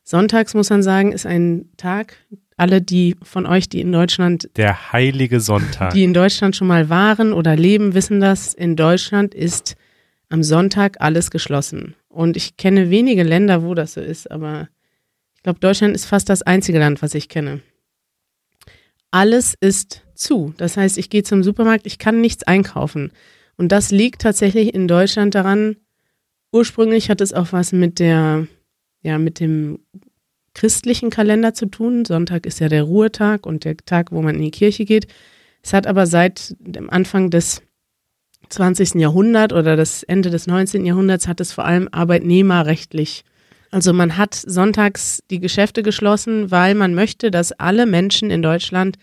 Sonntags muss man sagen, ist ein Tag, alle die von euch, die in Deutschland. Der heilige Sonntag. Die in Deutschland schon mal waren oder leben, wissen das. In Deutschland ist am Sonntag alles geschlossen. Und ich kenne wenige Länder, wo das so ist, aber ich glaube, Deutschland ist fast das einzige Land, was ich kenne. Alles ist zu. Das heißt, ich gehe zum Supermarkt, ich kann nichts einkaufen. Und das liegt tatsächlich in Deutschland daran, ursprünglich hat es auch was mit der, ja, mit dem christlichen Kalender zu tun. Sonntag ist ja der Ruhetag und der Tag, wo man in die Kirche geht. Es hat aber seit dem Anfang des 20. Jahrhunderts oder das Ende des 19. Jahrhunderts hat es vor allem arbeitnehmerrechtlich. Also man hat sonntags die Geschäfte geschlossen, weil man möchte, dass alle Menschen in Deutschland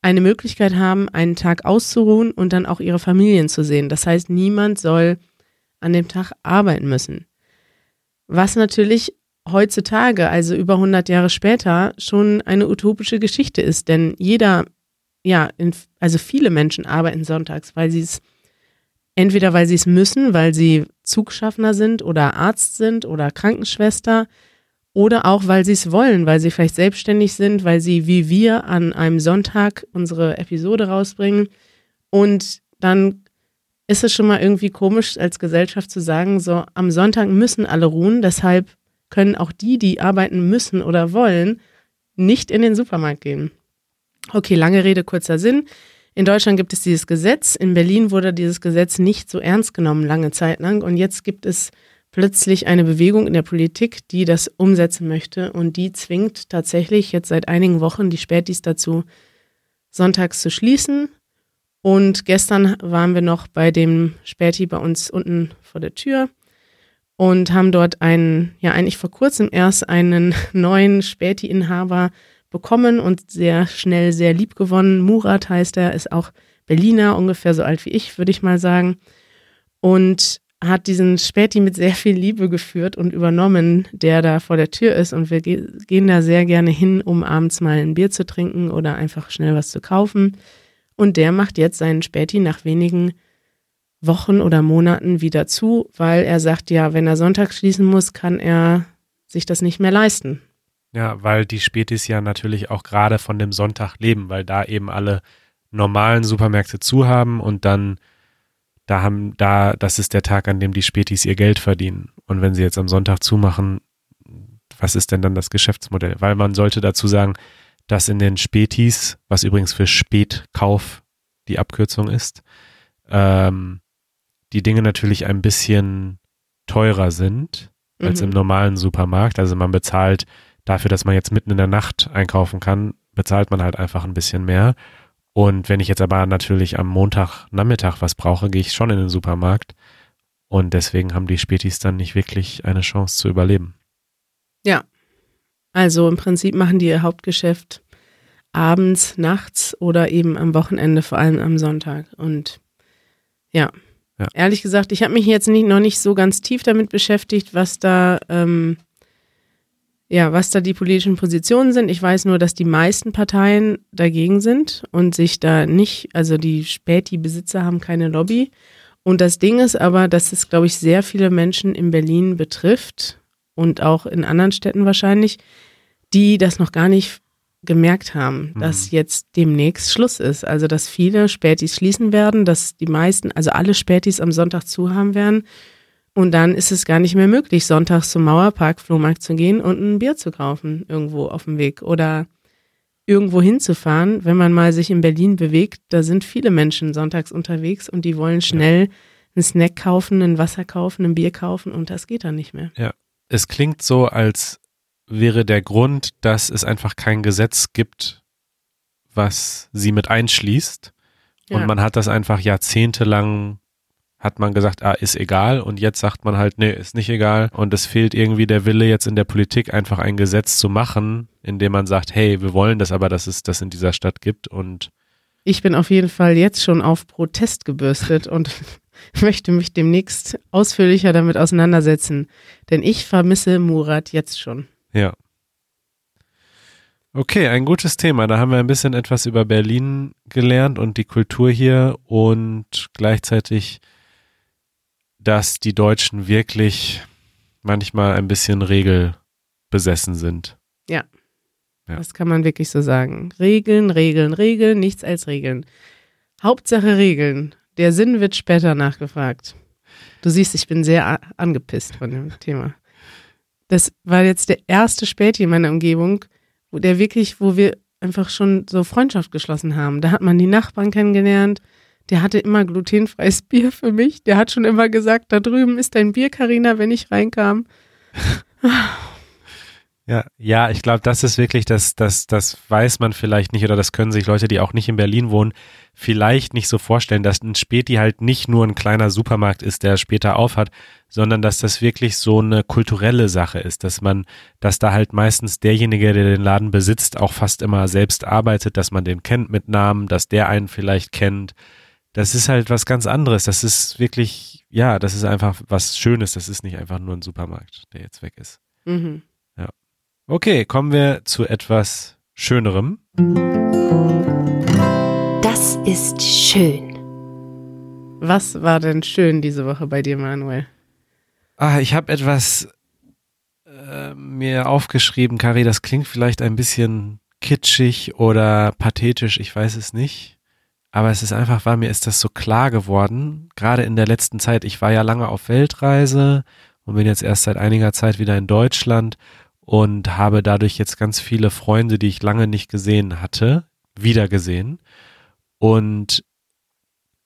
eine Möglichkeit haben, einen Tag auszuruhen und dann auch ihre Familien zu sehen. Das heißt, niemand soll an dem Tag arbeiten müssen. Was natürlich heutzutage, also über 100 Jahre später, schon eine utopische Geschichte ist. Denn jeder, ja, in, also viele Menschen arbeiten sonntags, weil sie es, entweder weil sie es müssen, weil sie Zugschaffner sind oder Arzt sind oder Krankenschwester oder auch weil sie es wollen, weil sie vielleicht selbstständig sind, weil sie wie wir an einem Sonntag unsere Episode rausbringen. Und dann ist es schon mal irgendwie komisch als Gesellschaft zu sagen, so am Sonntag müssen alle ruhen, deshalb können auch die, die arbeiten müssen oder wollen, nicht in den Supermarkt gehen. Okay, lange Rede, kurzer Sinn. In Deutschland gibt es dieses Gesetz. In Berlin wurde dieses Gesetz nicht so ernst genommen lange Zeit lang. Und jetzt gibt es plötzlich eine Bewegung in der Politik, die das umsetzen möchte. Und die zwingt tatsächlich jetzt seit einigen Wochen die Spätis dazu, sonntags zu schließen. Und gestern waren wir noch bei dem Späti bei uns unten vor der Tür und haben dort einen, ja eigentlich vor kurzem erst einen neuen Späti-Inhaber bekommen und sehr schnell sehr lieb gewonnen. Murat heißt er, ist auch Berliner, ungefähr so alt wie ich, würde ich mal sagen. Und hat diesen Späti mit sehr viel Liebe geführt und übernommen, der da vor der Tür ist. Und wir gehen da sehr gerne hin, um abends mal ein Bier zu trinken oder einfach schnell was zu kaufen. Und der macht jetzt seinen Späti nach wenigen Wochen oder Monaten wieder zu, weil er sagt, ja, wenn er Sonntag schließen muss, kann er sich das nicht mehr leisten. Ja, weil die Spätis ja natürlich auch gerade von dem Sonntag leben, weil da eben alle normalen Supermärkte zu haben und dann da haben da das ist der Tag, an dem die Spätis ihr Geld verdienen und wenn sie jetzt am Sonntag zumachen, was ist denn dann das Geschäftsmodell? Weil man sollte dazu sagen, dass in den Spätis, was übrigens für Spätkauf die Abkürzung ist, ähm, die Dinge natürlich ein bisschen teurer sind als mhm. im normalen Supermarkt. Also man bezahlt dafür, dass man jetzt mitten in der Nacht einkaufen kann, bezahlt man halt einfach ein bisschen mehr. Und wenn ich jetzt aber natürlich am Montagnachmittag was brauche, gehe ich schon in den Supermarkt. Und deswegen haben die Spätis dann nicht wirklich eine Chance zu überleben. Ja. Also im Prinzip machen die ihr Hauptgeschäft abends, nachts oder eben am Wochenende, vor allem am Sonntag. Und ja, ja. Ehrlich gesagt, ich habe mich jetzt nicht, noch nicht so ganz tief damit beschäftigt, was da, ähm, ja, was da die politischen Positionen sind. Ich weiß nur, dass die meisten Parteien dagegen sind und sich da nicht, also die Späti-Besitzer haben keine Lobby. Und das Ding ist aber, dass es, glaube ich, sehr viele Menschen in Berlin betrifft und auch in anderen Städten wahrscheinlich, die das noch gar nicht gemerkt haben, mhm. dass jetzt demnächst Schluss ist. Also, dass viele Spätis schließen werden, dass die meisten, also alle Spätis am Sonntag zu haben werden. Und dann ist es gar nicht mehr möglich, sonntags zum Mauerpark, Flohmarkt zu gehen und ein Bier zu kaufen irgendwo auf dem Weg oder irgendwo hinzufahren. Wenn man mal sich in Berlin bewegt, da sind viele Menschen sonntags unterwegs und die wollen schnell einen Snack kaufen, ein Wasser kaufen, ein Bier kaufen und das geht dann nicht mehr. Es klingt so, als wäre der Grund, dass es einfach kein Gesetz gibt, was sie mit einschließt. Und Ja. man hat das einfach jahrzehntelang, hat man gesagt, ah, ist egal. Und jetzt sagt man halt, nee, ist nicht egal. Und es fehlt irgendwie der Wille jetzt in der Politik, einfach ein Gesetz zu machen, in dem man sagt, hey, wir wollen das aber, dass es das in dieser Stadt gibt. Und Ich bin auf jeden Fall jetzt schon auf Protest gebürstet und möchte mich demnächst ausführlicher damit auseinandersetzen. Denn ich vermisse Murat jetzt schon. Ja. Okay, ein gutes Thema. Da haben wir ein bisschen etwas über Berlin gelernt und die Kultur hier und gleichzeitig, dass die Deutschen wirklich manchmal ein bisschen regelbesessen sind. Ja. Das kann man wirklich so sagen. Regeln, Regeln, Regeln, nichts als Regeln. Hauptsache Regeln. Der Sinn wird später nachgefragt. Du siehst, ich bin sehr angepisst von dem Thema. Das war jetzt der erste Späti in meiner Umgebung, wo der wirklich, wo wir einfach schon so Freundschaft geschlossen haben. Da hat man die Nachbarn kennengelernt. Der hatte immer glutenfreies Bier für mich. Der hat schon immer gesagt, da drüben ist dein Bier, Karina, wenn ich reinkam. Ja, ja, ich glaube, das ist wirklich, das, das, das weiß man vielleicht nicht oder das können sich Leute, die auch nicht in Berlin wohnen, vielleicht nicht so vorstellen, dass ein Späti halt nicht nur ein kleiner Supermarkt ist, der später aufhat, sondern dass das wirklich so eine kulturelle Sache ist, dass man, dass da halt meistens derjenige, der den Laden besitzt, auch fast immer selbst arbeitet, dass man den kennt mit Namen, dass der einen vielleicht kennt. Das ist halt was ganz anderes. Das ist wirklich, ja, das ist einfach was Schönes. Das ist nicht einfach nur ein Supermarkt, der jetzt weg ist. Mhm. Okay, kommen wir zu etwas Schönerem. Das ist schön. Was war denn schön diese Woche bei dir, Manuel? Ah, ich habe etwas äh, mir aufgeschrieben, Kari, das klingt vielleicht ein bisschen kitschig oder pathetisch, ich weiß es nicht. Aber es ist einfach, war mir ist das so klar geworden, gerade in der letzten Zeit. Ich war ja lange auf Weltreise und bin jetzt erst seit einiger Zeit wieder in Deutschland und habe dadurch jetzt ganz viele Freunde, die ich lange nicht gesehen hatte, wiedergesehen. Und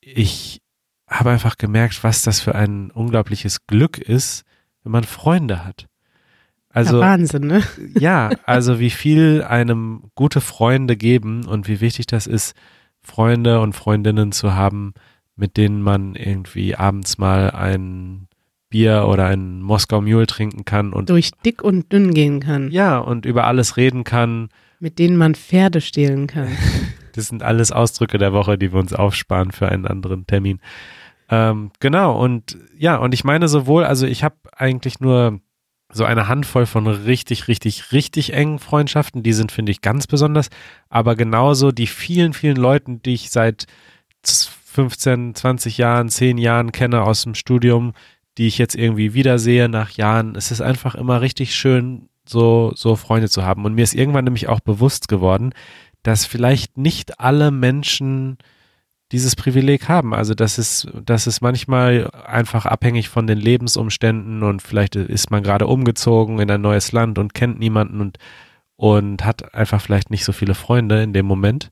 ich habe einfach gemerkt, was das für ein unglaubliches Glück ist, wenn man Freunde hat. Also ja, Wahnsinn, ne? ja, also wie viel einem gute Freunde geben und wie wichtig das ist, Freunde und Freundinnen zu haben, mit denen man irgendwie abends mal ein Bier oder ein Moskau Mule trinken kann und Durch dick und dünn gehen kann. ja, und über alles reden kann. Mit denen man Pferde stehlen kann. Das sind alles Ausdrücke der Woche, die wir uns aufsparen für einen anderen Termin. Ähm, genau, und ja, und ich meine sowohl, also ich habe eigentlich nur so eine Handvoll von richtig, richtig, richtig engen Freundschaften, die sind, finde ich, ganz besonders, aber genauso die vielen, vielen Leuten, die ich seit 15, 20 Jahren, 10 Jahren kenne aus dem Studium, die ich jetzt irgendwie wiedersehe nach Jahren. Es ist einfach immer richtig schön, so, so Freunde zu haben. Und mir ist irgendwann nämlich auch bewusst geworden, dass vielleicht nicht alle Menschen dieses Privileg haben. Also das ist, das ist manchmal einfach abhängig von den Lebensumständen und vielleicht ist man gerade umgezogen in ein neues Land und kennt niemanden und, und hat einfach vielleicht nicht so viele Freunde in dem Moment.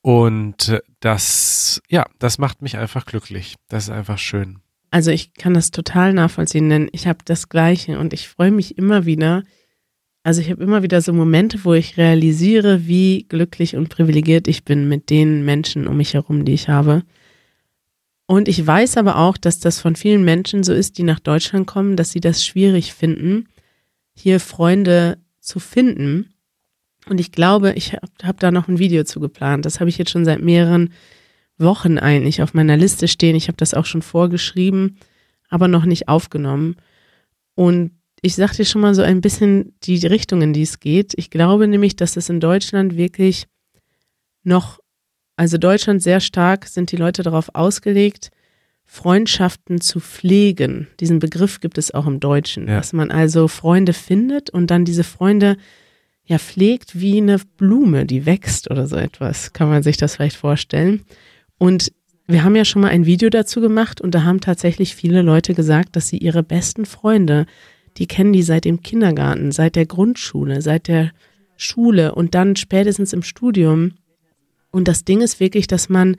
Und das, ja, das macht mich einfach glücklich. Das ist einfach schön. Also ich kann das total nachvollziehen, denn ich habe das Gleiche und ich freue mich immer wieder. Also ich habe immer wieder so Momente, wo ich realisiere, wie glücklich und privilegiert ich bin mit den Menschen um mich herum, die ich habe. Und ich weiß aber auch, dass das von vielen Menschen so ist, die nach Deutschland kommen, dass sie das schwierig finden, hier Freunde zu finden. Und ich glaube, ich habe hab da noch ein Video zu geplant. Das habe ich jetzt schon seit mehreren Wochen eigentlich auf meiner Liste stehen. Ich habe das auch schon vorgeschrieben, aber noch nicht aufgenommen. Und ich sag dir schon mal so ein bisschen die Richtung, in die es geht. Ich glaube nämlich, dass es in Deutschland wirklich noch, also Deutschland sehr stark sind die Leute darauf ausgelegt, Freundschaften zu pflegen. Diesen Begriff gibt es auch im Deutschen, Ja. dass man also Freunde findet und dann diese Freunde ja pflegt wie eine Blume, die wächst oder so etwas. Kann man sich das vielleicht vorstellen? Und wir haben ja schon mal ein Video dazu gemacht und da haben tatsächlich viele Leute gesagt, dass sie ihre besten Freunde, die kennen die seit dem Kindergarten, seit der Grundschule, seit der Schule und dann spätestens im Studium. Und das Ding ist wirklich, dass man,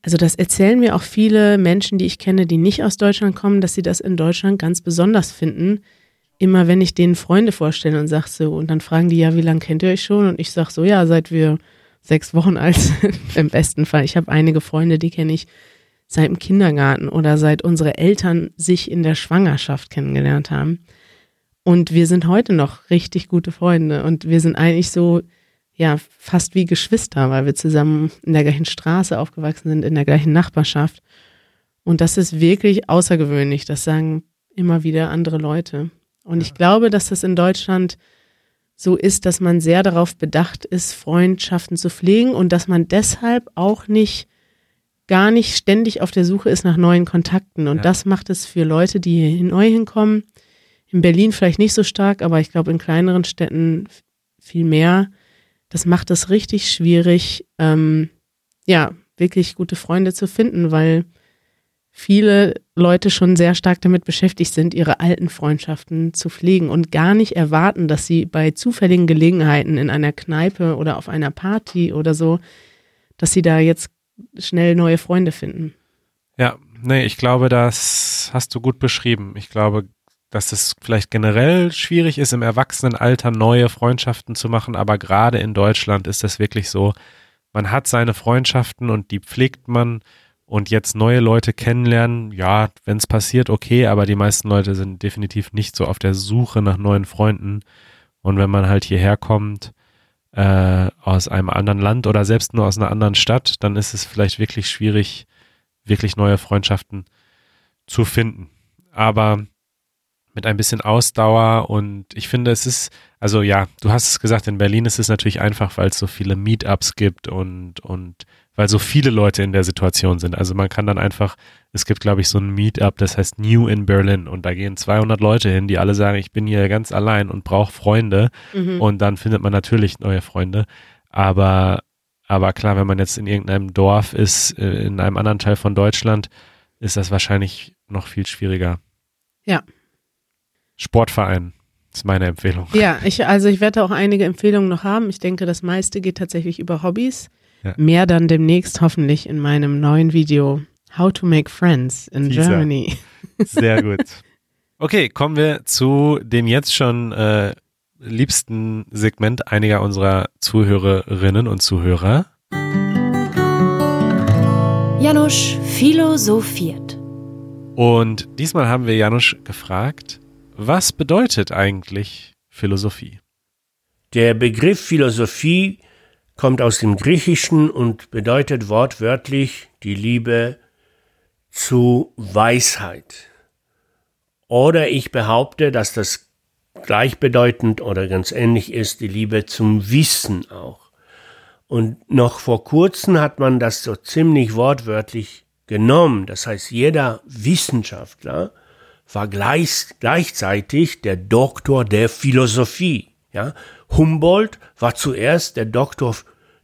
Also das erzählen mir auch viele Menschen, die ich kenne, die nicht aus Deutschland kommen, dass sie das in Deutschland ganz besonders finden. Immer wenn ich denen Freunde vorstelle und sage so, und dann fragen die ja, wie lange kennt ihr euch schon? Und ich sage so, ja, seit wir sechs Wochen alt sind, im besten Fall. Ich habe einige Freunde, die kenne ich seit dem Kindergarten oder seit unsere Eltern sich in der Schwangerschaft kennengelernt haben. Und wir sind heute noch richtig gute Freunde und wir sind eigentlich so, ja, fast wie Geschwister, weil wir zusammen in der gleichen Straße aufgewachsen sind, in der gleichen Nachbarschaft. Und das ist wirklich außergewöhnlich. Das sagen immer wieder andere Leute. Und ich glaube, dass das in Deutschland so ist, dass man sehr darauf bedacht ist, Freundschaften zu pflegen und dass man deshalb auch nicht, gar nicht ständig auf der Suche ist nach neuen Kontakten. Und ja. das macht es für Leute, die hier neu hinkommen, in Berlin vielleicht nicht so stark, aber ich glaube in kleineren Städten viel mehr, das macht es richtig schwierig, ähm, ja, wirklich gute Freunde zu finden, weil viele Leute schon sehr stark damit beschäftigt sind, ihre alten Freundschaften zu pflegen und gar nicht erwarten, dass sie bei zufälligen Gelegenheiten in einer Kneipe oder auf einer Party oder so, dass sie da jetzt schnell neue Freunde finden. Ja, nee, ich glaube, das hast du gut beschrieben. Ich glaube, dass es vielleicht generell schwierig ist, im Erwachsenenalter neue Freundschaften zu machen, aber gerade in Deutschland ist das wirklich so, man hat seine Freundschaften und die pflegt man und jetzt neue Leute kennenlernen, ja, wenn es passiert, okay, aber die meisten Leute sind definitiv nicht so auf der Suche nach neuen Freunden und wenn man halt hierher kommt, äh, aus einem anderen Land oder selbst nur aus einer anderen Stadt, dann ist es vielleicht wirklich schwierig, wirklich neue Freundschaften zu finden. Aber mit ein bisschen Ausdauer und ich finde, es ist, also ja, du hast es gesagt, in Berlin ist es natürlich einfach, weil es so viele Meetups gibt und, und weil so viele Leute in der Situation sind. Also man kann dann einfach, es gibt glaube ich so ein Meetup, das heißt New in Berlin und da gehen 200 Leute hin, die alle sagen, ich bin hier ganz allein und brauche Freunde mhm. und dann findet man natürlich neue Freunde. Aber, aber klar, wenn man jetzt in irgendeinem Dorf ist, äh, in einem anderen Teil von Deutschland, ist das wahrscheinlich noch viel schwieriger. Ja, Sportverein. ist meine Empfehlung. Ja, ich, also ich werde auch einige Empfehlungen noch haben. Ich denke, das meiste geht tatsächlich über Hobbys. Ja. Mehr dann demnächst hoffentlich in meinem neuen Video How to Make Friends in Teaser. Germany. Sehr gut. Okay, kommen wir zu dem jetzt schon äh, liebsten Segment einiger unserer Zuhörerinnen und Zuhörer. Janusz philosophiert. Und diesmal haben wir Janusz gefragt, was bedeutet eigentlich Philosophie? Der Begriff Philosophie kommt aus dem Griechischen und bedeutet wortwörtlich die Liebe zu Weisheit. Oder ich behaupte, dass das gleichbedeutend oder ganz ähnlich ist, die Liebe zum Wissen auch. Und noch vor kurzem hat man das so ziemlich wortwörtlich genommen. Das heißt, jeder Wissenschaftler war gleich, gleichzeitig der Doktor der Philosophie. Ja? Humboldt war zuerst der Doktor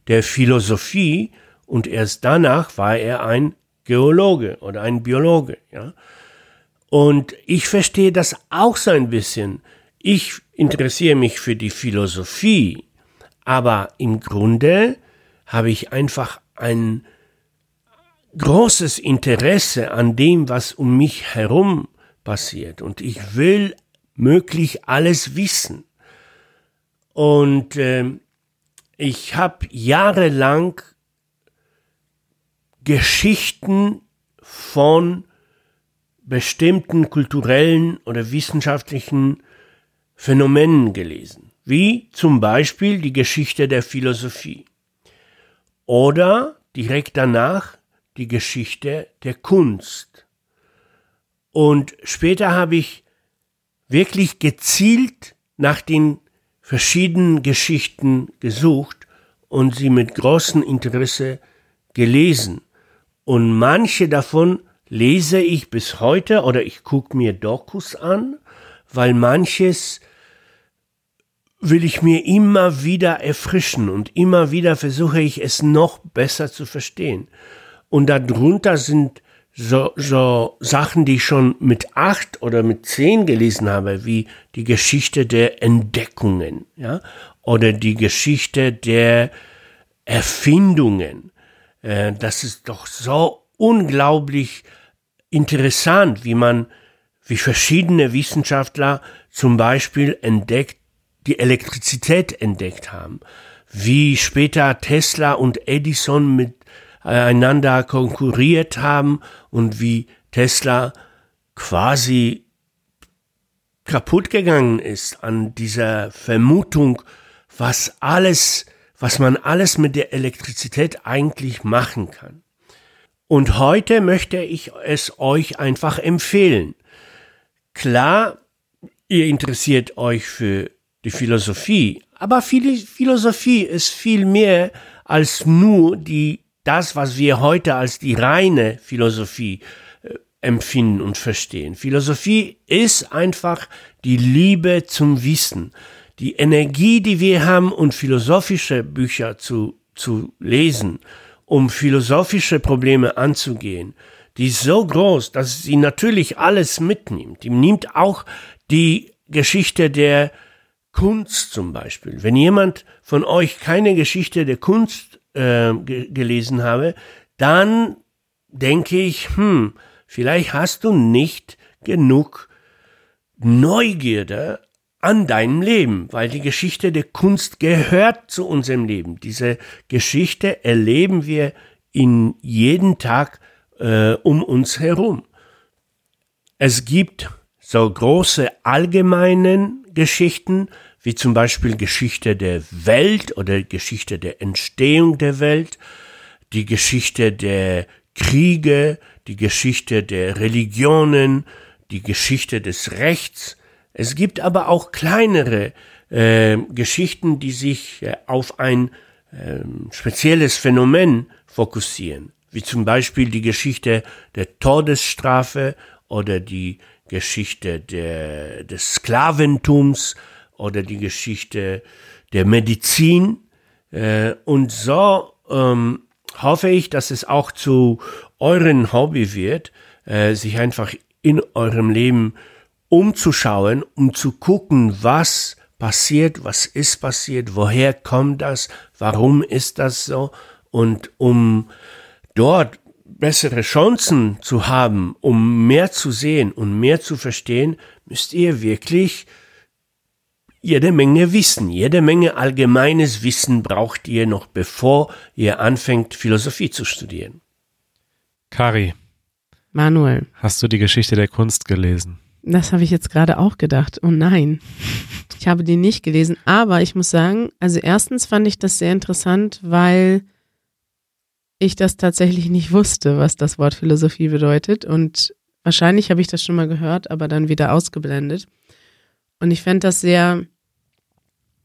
der Philosophie und erst danach war er ein Geologe oder ein Biologe. Ja? Und ich verstehe das auch so ein bisschen. Ich interessiere mich für die Philosophie, aber im Grunde habe ich einfach ein großes Interesse an dem, was um mich herum passiert. Und ich will möglich alles wissen. Und äh, ich habe jahrelang Geschichten von bestimmten kulturellen oder wissenschaftlichen Phänomenen gelesen, wie zum Beispiel die Geschichte der Philosophie. Oder direkt danach die Geschichte der Kunst. Und später habe ich wirklich gezielt nach den verschiedenen Geschichten gesucht und sie mit großem Interesse gelesen. Und manche davon lese ich bis heute oder ich gucke mir Dokus an, weil manches will ich mir immer wieder erfrischen und immer wieder versuche ich es noch besser zu verstehen. Und darunter sind so, so Sachen, die ich schon mit acht oder mit zehn gelesen habe, wie die Geschichte der Entdeckungen, ja, oder die Geschichte der Erfindungen, Äh, das ist doch so unglaublich interessant, wie man, wie verschiedene Wissenschaftler zum Beispiel entdeckt, die Elektrizität entdeckt haben, wie später Tesla und Edison miteinander konkurriert haben und wie Tesla quasi kaputt gegangen ist an dieser Vermutung, was alles, was man alles mit der Elektrizität eigentlich machen kann. Und heute möchte ich es euch einfach empfehlen. Klar, ihr interessiert euch für die Philosophie, aber Philosophie ist viel mehr als nur die, das, was wir heute als die reine Philosophie äh, empfinden und verstehen. Philosophie ist einfach die Liebe zum Wissen, die Energie, die wir haben und philosophische Bücher zu, zu lesen, um philosophische Probleme anzugehen, die ist so groß, dass sie natürlich alles mitnimmt. Die nimmt auch die Geschichte der Kunst zum Beispiel. Wenn jemand von euch keine Geschichte der Kunst äh, gelesen habe, dann denke ich, hm, vielleicht hast du nicht genug Neugierde an deinem Leben, weil die Geschichte der Kunst gehört zu unserem Leben. Diese Geschichte erleben wir in jeden Tag äh, um uns herum. Es gibt so große allgemeinen Geschichten, wie zum Beispiel Geschichte der Welt oder Geschichte der Entstehung der Welt, die Geschichte der Kriege, die Geschichte der Religionen, die Geschichte des Rechts, es gibt aber auch kleinere äh, Geschichten, die sich äh, auf ein äh, spezielles Phänomen fokussieren, wie zum Beispiel die Geschichte der Todesstrafe oder die Geschichte der, des Sklaventums oder die Geschichte der Medizin. Äh, und so ähm, hoffe ich, dass es auch zu euren Hobby wird, äh, sich einfach in eurem Leben umzuschauen, um zu gucken, was passiert, was ist passiert, woher kommt das, warum ist das so und um dort bessere Chancen zu haben, um mehr zu sehen und mehr zu verstehen, müsst ihr wirklich jede Menge Wissen, jede Menge allgemeines Wissen braucht ihr noch, bevor ihr anfängt, Philosophie zu studieren. Kari. Manuel. Hast du die Geschichte der Kunst gelesen? Das habe ich jetzt gerade auch gedacht. Oh nein. Ich habe die nicht gelesen. Aber ich muss sagen, also erstens fand ich das sehr interessant, weil ich das tatsächlich nicht wusste, was das Wort Philosophie bedeutet. Und wahrscheinlich habe ich das schon mal gehört, aber dann wieder ausgeblendet. Und ich fände das sehr,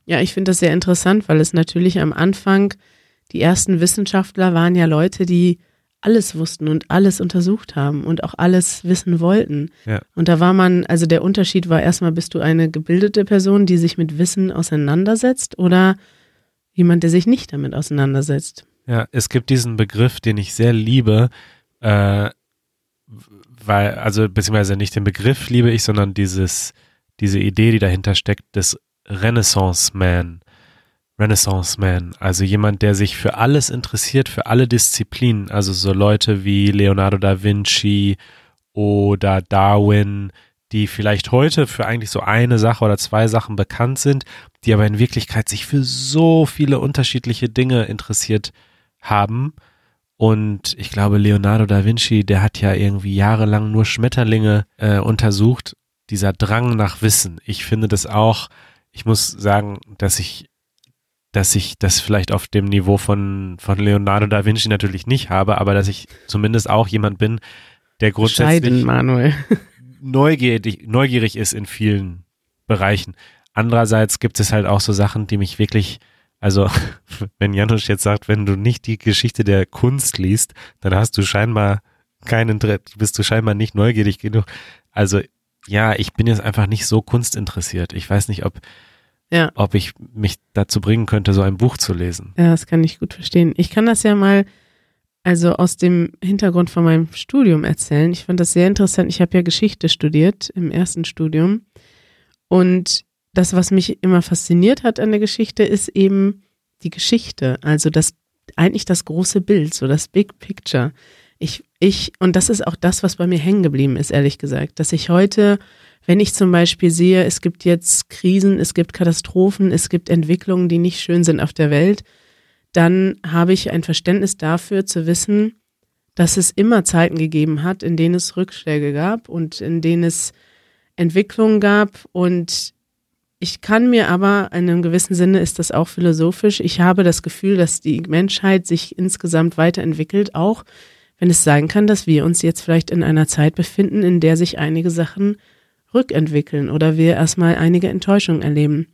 ja, ich finde das sehr interessant, weil es natürlich am Anfang, die ersten Wissenschaftler waren ja Leute, die alles wussten und alles untersucht haben und auch alles wissen wollten. Ja. Und da war man, also der Unterschied war erstmal, bist du eine gebildete Person, die sich mit Wissen auseinandersetzt oder jemand, der sich nicht damit auseinandersetzt. Ja, es gibt diesen Begriff, den ich sehr liebe, äh, weil, also beziehungsweise nicht den Begriff liebe ich, sondern dieses, diese Idee, die dahinter steckt, des Renaissance Man. Renaissance Man, also jemand, der sich für alles interessiert, für alle Disziplinen, also so Leute wie Leonardo da Vinci oder Darwin, die vielleicht heute für eigentlich so eine Sache oder zwei Sachen bekannt sind, die aber in Wirklichkeit sich für so viele unterschiedliche Dinge interessiert haben. Und ich glaube, Leonardo da Vinci, der hat ja irgendwie jahrelang nur Schmetterlinge äh, untersucht. Dieser Drang nach Wissen. Ich finde das auch, ich muss sagen, dass ich dass ich das vielleicht auf dem Niveau von, von Leonardo da Vinci natürlich nicht habe, aber dass ich zumindest auch jemand bin, der grundsätzlich Manuel. neugierig, neugierig ist in vielen Bereichen. Andererseits gibt es halt auch so Sachen, die mich wirklich, also wenn Janusz jetzt sagt, wenn du nicht die Geschichte der Kunst liest, dann hast du scheinbar keinen, bist du scheinbar nicht neugierig genug. Also ja, ich bin jetzt einfach nicht so kunstinteressiert. Ich weiß nicht, ob ja. ob ich mich dazu bringen könnte, so ein Buch zu lesen. Ja, das kann ich gut verstehen. Ich kann das ja mal also aus dem Hintergrund von meinem Studium erzählen. Ich fand das sehr interessant. Ich habe ja Geschichte studiert im ersten Studium. Und das, was mich immer fasziniert hat an der Geschichte, ist eben die Geschichte. Also das eigentlich das große Bild, so das Big Picture. Ich, ich, und das ist auch das, was bei mir hängen geblieben ist, ehrlich gesagt, dass ich heute, wenn ich zum Beispiel sehe, es gibt jetzt Krisen, es gibt Katastrophen, es gibt Entwicklungen, die nicht schön sind auf der Welt, dann habe ich ein Verständnis dafür zu wissen, dass es immer Zeiten gegeben hat, in denen es Rückschläge gab und in denen es Entwicklungen gab. Und ich kann mir aber, in einem gewissen Sinne ist das auch philosophisch, ich habe das Gefühl, dass die Menschheit sich insgesamt weiterentwickelt, auch wenn es sein kann, dass wir uns jetzt vielleicht in einer Zeit befinden, in der sich einige Sachen rückentwickeln oder wir erstmal einige Enttäuschungen erleben.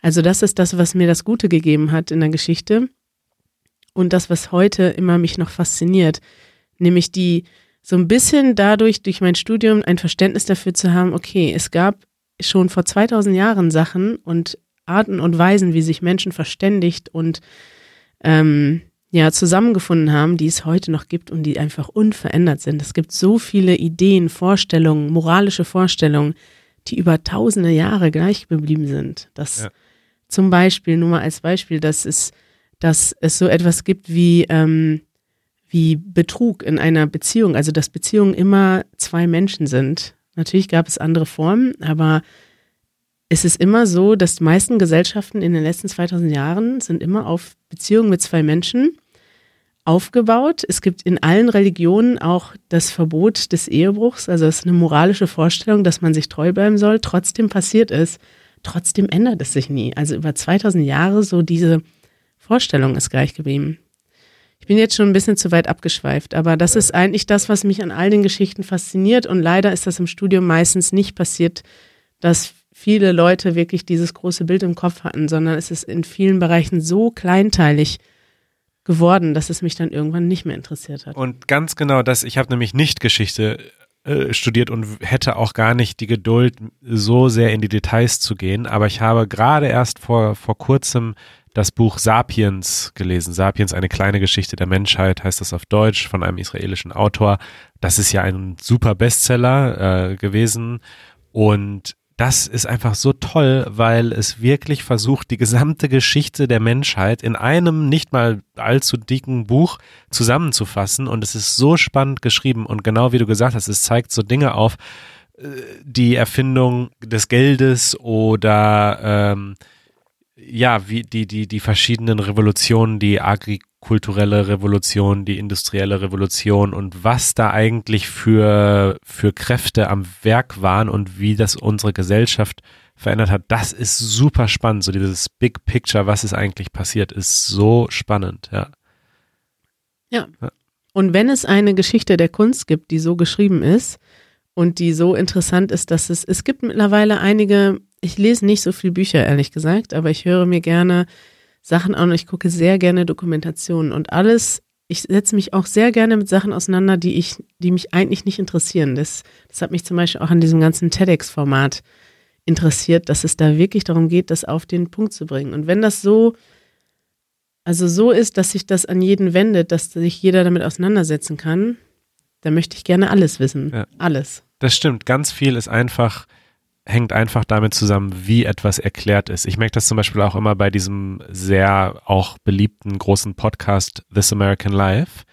Also das ist das, was mir das Gute gegeben hat in der Geschichte und das, was heute immer mich noch fasziniert nämlich die so ein bisschen dadurch, durch mein Studium, ein Verständnis dafür zu haben, okay, es gab schon vor 2000 Jahren Sachen und Arten und Weisen, wie sich Menschen verständigt und ähm, ja, zusammengefunden haben, die es heute noch gibt und die einfach unverändert sind. Es gibt so viele Ideen, Vorstellungen, moralische Vorstellungen, die über tausende Jahre gleich geblieben sind. Das ja. zum Beispiel, nur mal als Beispiel, dass es, dass es so etwas gibt wie ähm, wie Betrug in einer Beziehung, also dass Beziehungen immer zwei Menschen sind. Natürlich gab es andere Formen, aber es ist immer so, dass die meisten Gesellschaften in den letzten 2000 Jahren sind immer auf Beziehungen mit zwei Menschen aufgebaut. Es gibt in allen Religionen auch das Verbot des Ehebruchs, also es ist eine moralische Vorstellung, dass man sich treu bleiben soll. Trotzdem passiert es, trotzdem ändert es sich nie. Also über 2000 Jahre so diese Vorstellung ist gleich geblieben. Ich bin jetzt schon ein bisschen zu weit abgeschweift, aber das ist eigentlich das, was mich an all den Geschichten fasziniert. Und leider ist das im Studium meistens nicht passiert, dass viele Leute wirklich dieses große Bild im Kopf hatten, sondern es ist in vielen Bereichen so kleinteilig geworden, dass es mich dann irgendwann nicht mehr interessiert hat. Und ganz genau das, ich habe nämlich nicht Geschichte äh, studiert und hätte auch gar nicht die Geduld, so sehr in die Details zu gehen. Aber ich habe gerade erst vor, vor kurzem das Buch Sapiens gelesen. Sapiens, eine kleine Geschichte der Menschheit, heißt das auf Deutsch, von einem israelischen Autor. Das ist ja ein super Bestseller äh, gewesen. Und das ist einfach so toll, weil es wirklich versucht, die gesamte Geschichte der Menschheit in einem nicht mal allzu dicken Buch zusammenzufassen. Und es ist so spannend geschrieben. Und genau wie du gesagt hast, es zeigt so Dinge auf, äh, die Erfindung des Geldes oder ähm, ja, wie die, die, die verschiedenen Revolutionen, die agrikulturelle Revolution, die industrielle Revolution und was da eigentlich für, für Kräfte am Werk waren und wie das unsere Gesellschaft verändert hat, das ist super spannend. So dieses Big Picture, was ist eigentlich passiert, ist so spannend, ja. Ja. ja. Und wenn es eine Geschichte der Kunst gibt, die so geschrieben ist und die so interessant ist, dass es, es gibt mittlerweile einige ich lese nicht so viel Bücher, ehrlich gesagt, aber ich höre mir gerne Sachen an und ich gucke sehr gerne Dokumentationen und alles. Ich setze mich auch sehr gerne mit Sachen auseinander, die ich, die mich eigentlich nicht interessieren. Das, das hat mich zum Beispiel auch an diesem ganzen TEDx-Format interessiert, dass es da wirklich darum geht, das auf den Punkt zu bringen. Und wenn das so, also so ist, dass sich das an jeden wendet, dass sich jeder damit auseinandersetzen kann, dann möchte ich gerne alles wissen. Ja. Alles. Das stimmt. Ganz viel ist einfach hängt einfach damit zusammen, wie etwas erklärt ist. Ich merke das zum Beispiel auch immer bei diesem sehr auch beliebten großen Podcast This American Life.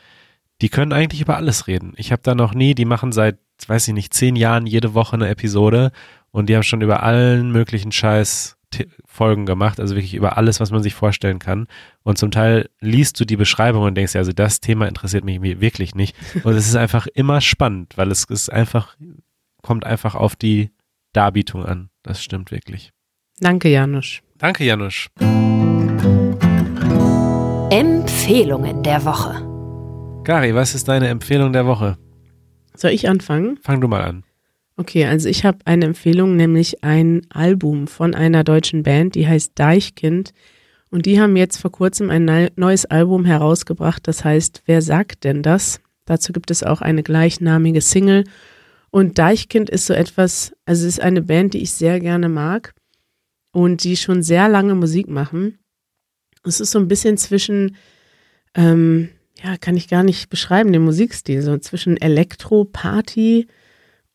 Die können eigentlich über alles reden. Ich habe da noch nie, die machen seit, weiß ich nicht, zehn Jahren jede Woche eine Episode und die haben schon über allen möglichen Scheiß Folgen gemacht, also wirklich über alles, was man sich vorstellen kann. Und zum Teil liest du die Beschreibung und denkst, ja, also das Thema interessiert mich wirklich nicht. Und es ist einfach immer spannend, weil es ist einfach, kommt einfach auf die Darbietung an. Das stimmt wirklich. Danke, Janusz. Danke, Janusz. Empfehlungen der Woche. Gary, was ist deine Empfehlung der Woche? Soll ich anfangen? Fang du mal an. Okay, also ich habe eine Empfehlung, nämlich ein Album von einer deutschen Band, die heißt Deichkind. Und die haben jetzt vor kurzem ein neues Album herausgebracht, das heißt Wer sagt denn das? Dazu gibt es auch eine gleichnamige Single und Deichkind ist so etwas, also es ist eine Band, die ich sehr gerne mag und die schon sehr lange Musik machen. Es ist so ein bisschen zwischen, ähm, ja, kann ich gar nicht beschreiben, den Musikstil, so zwischen Elektro, Party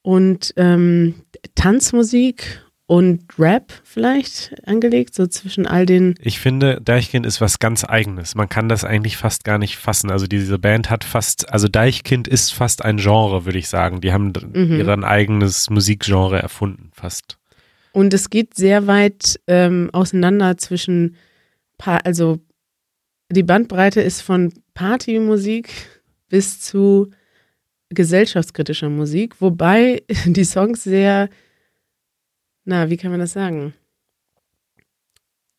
und ähm, Tanzmusik und Rap vielleicht angelegt, so zwischen all den. Ich finde, Deichkind ist was ganz Eigenes. Man kann das eigentlich fast gar nicht fassen. Also diese Band hat fast, also Deichkind ist fast ein Genre, würde ich sagen. Die haben mhm. ihr eigenes Musikgenre erfunden, fast. Und es geht sehr weit ähm, auseinander zwischen, pa also die Bandbreite ist von Partymusik bis zu gesellschaftskritischer Musik, wobei die Songs sehr na, wie kann man das sagen?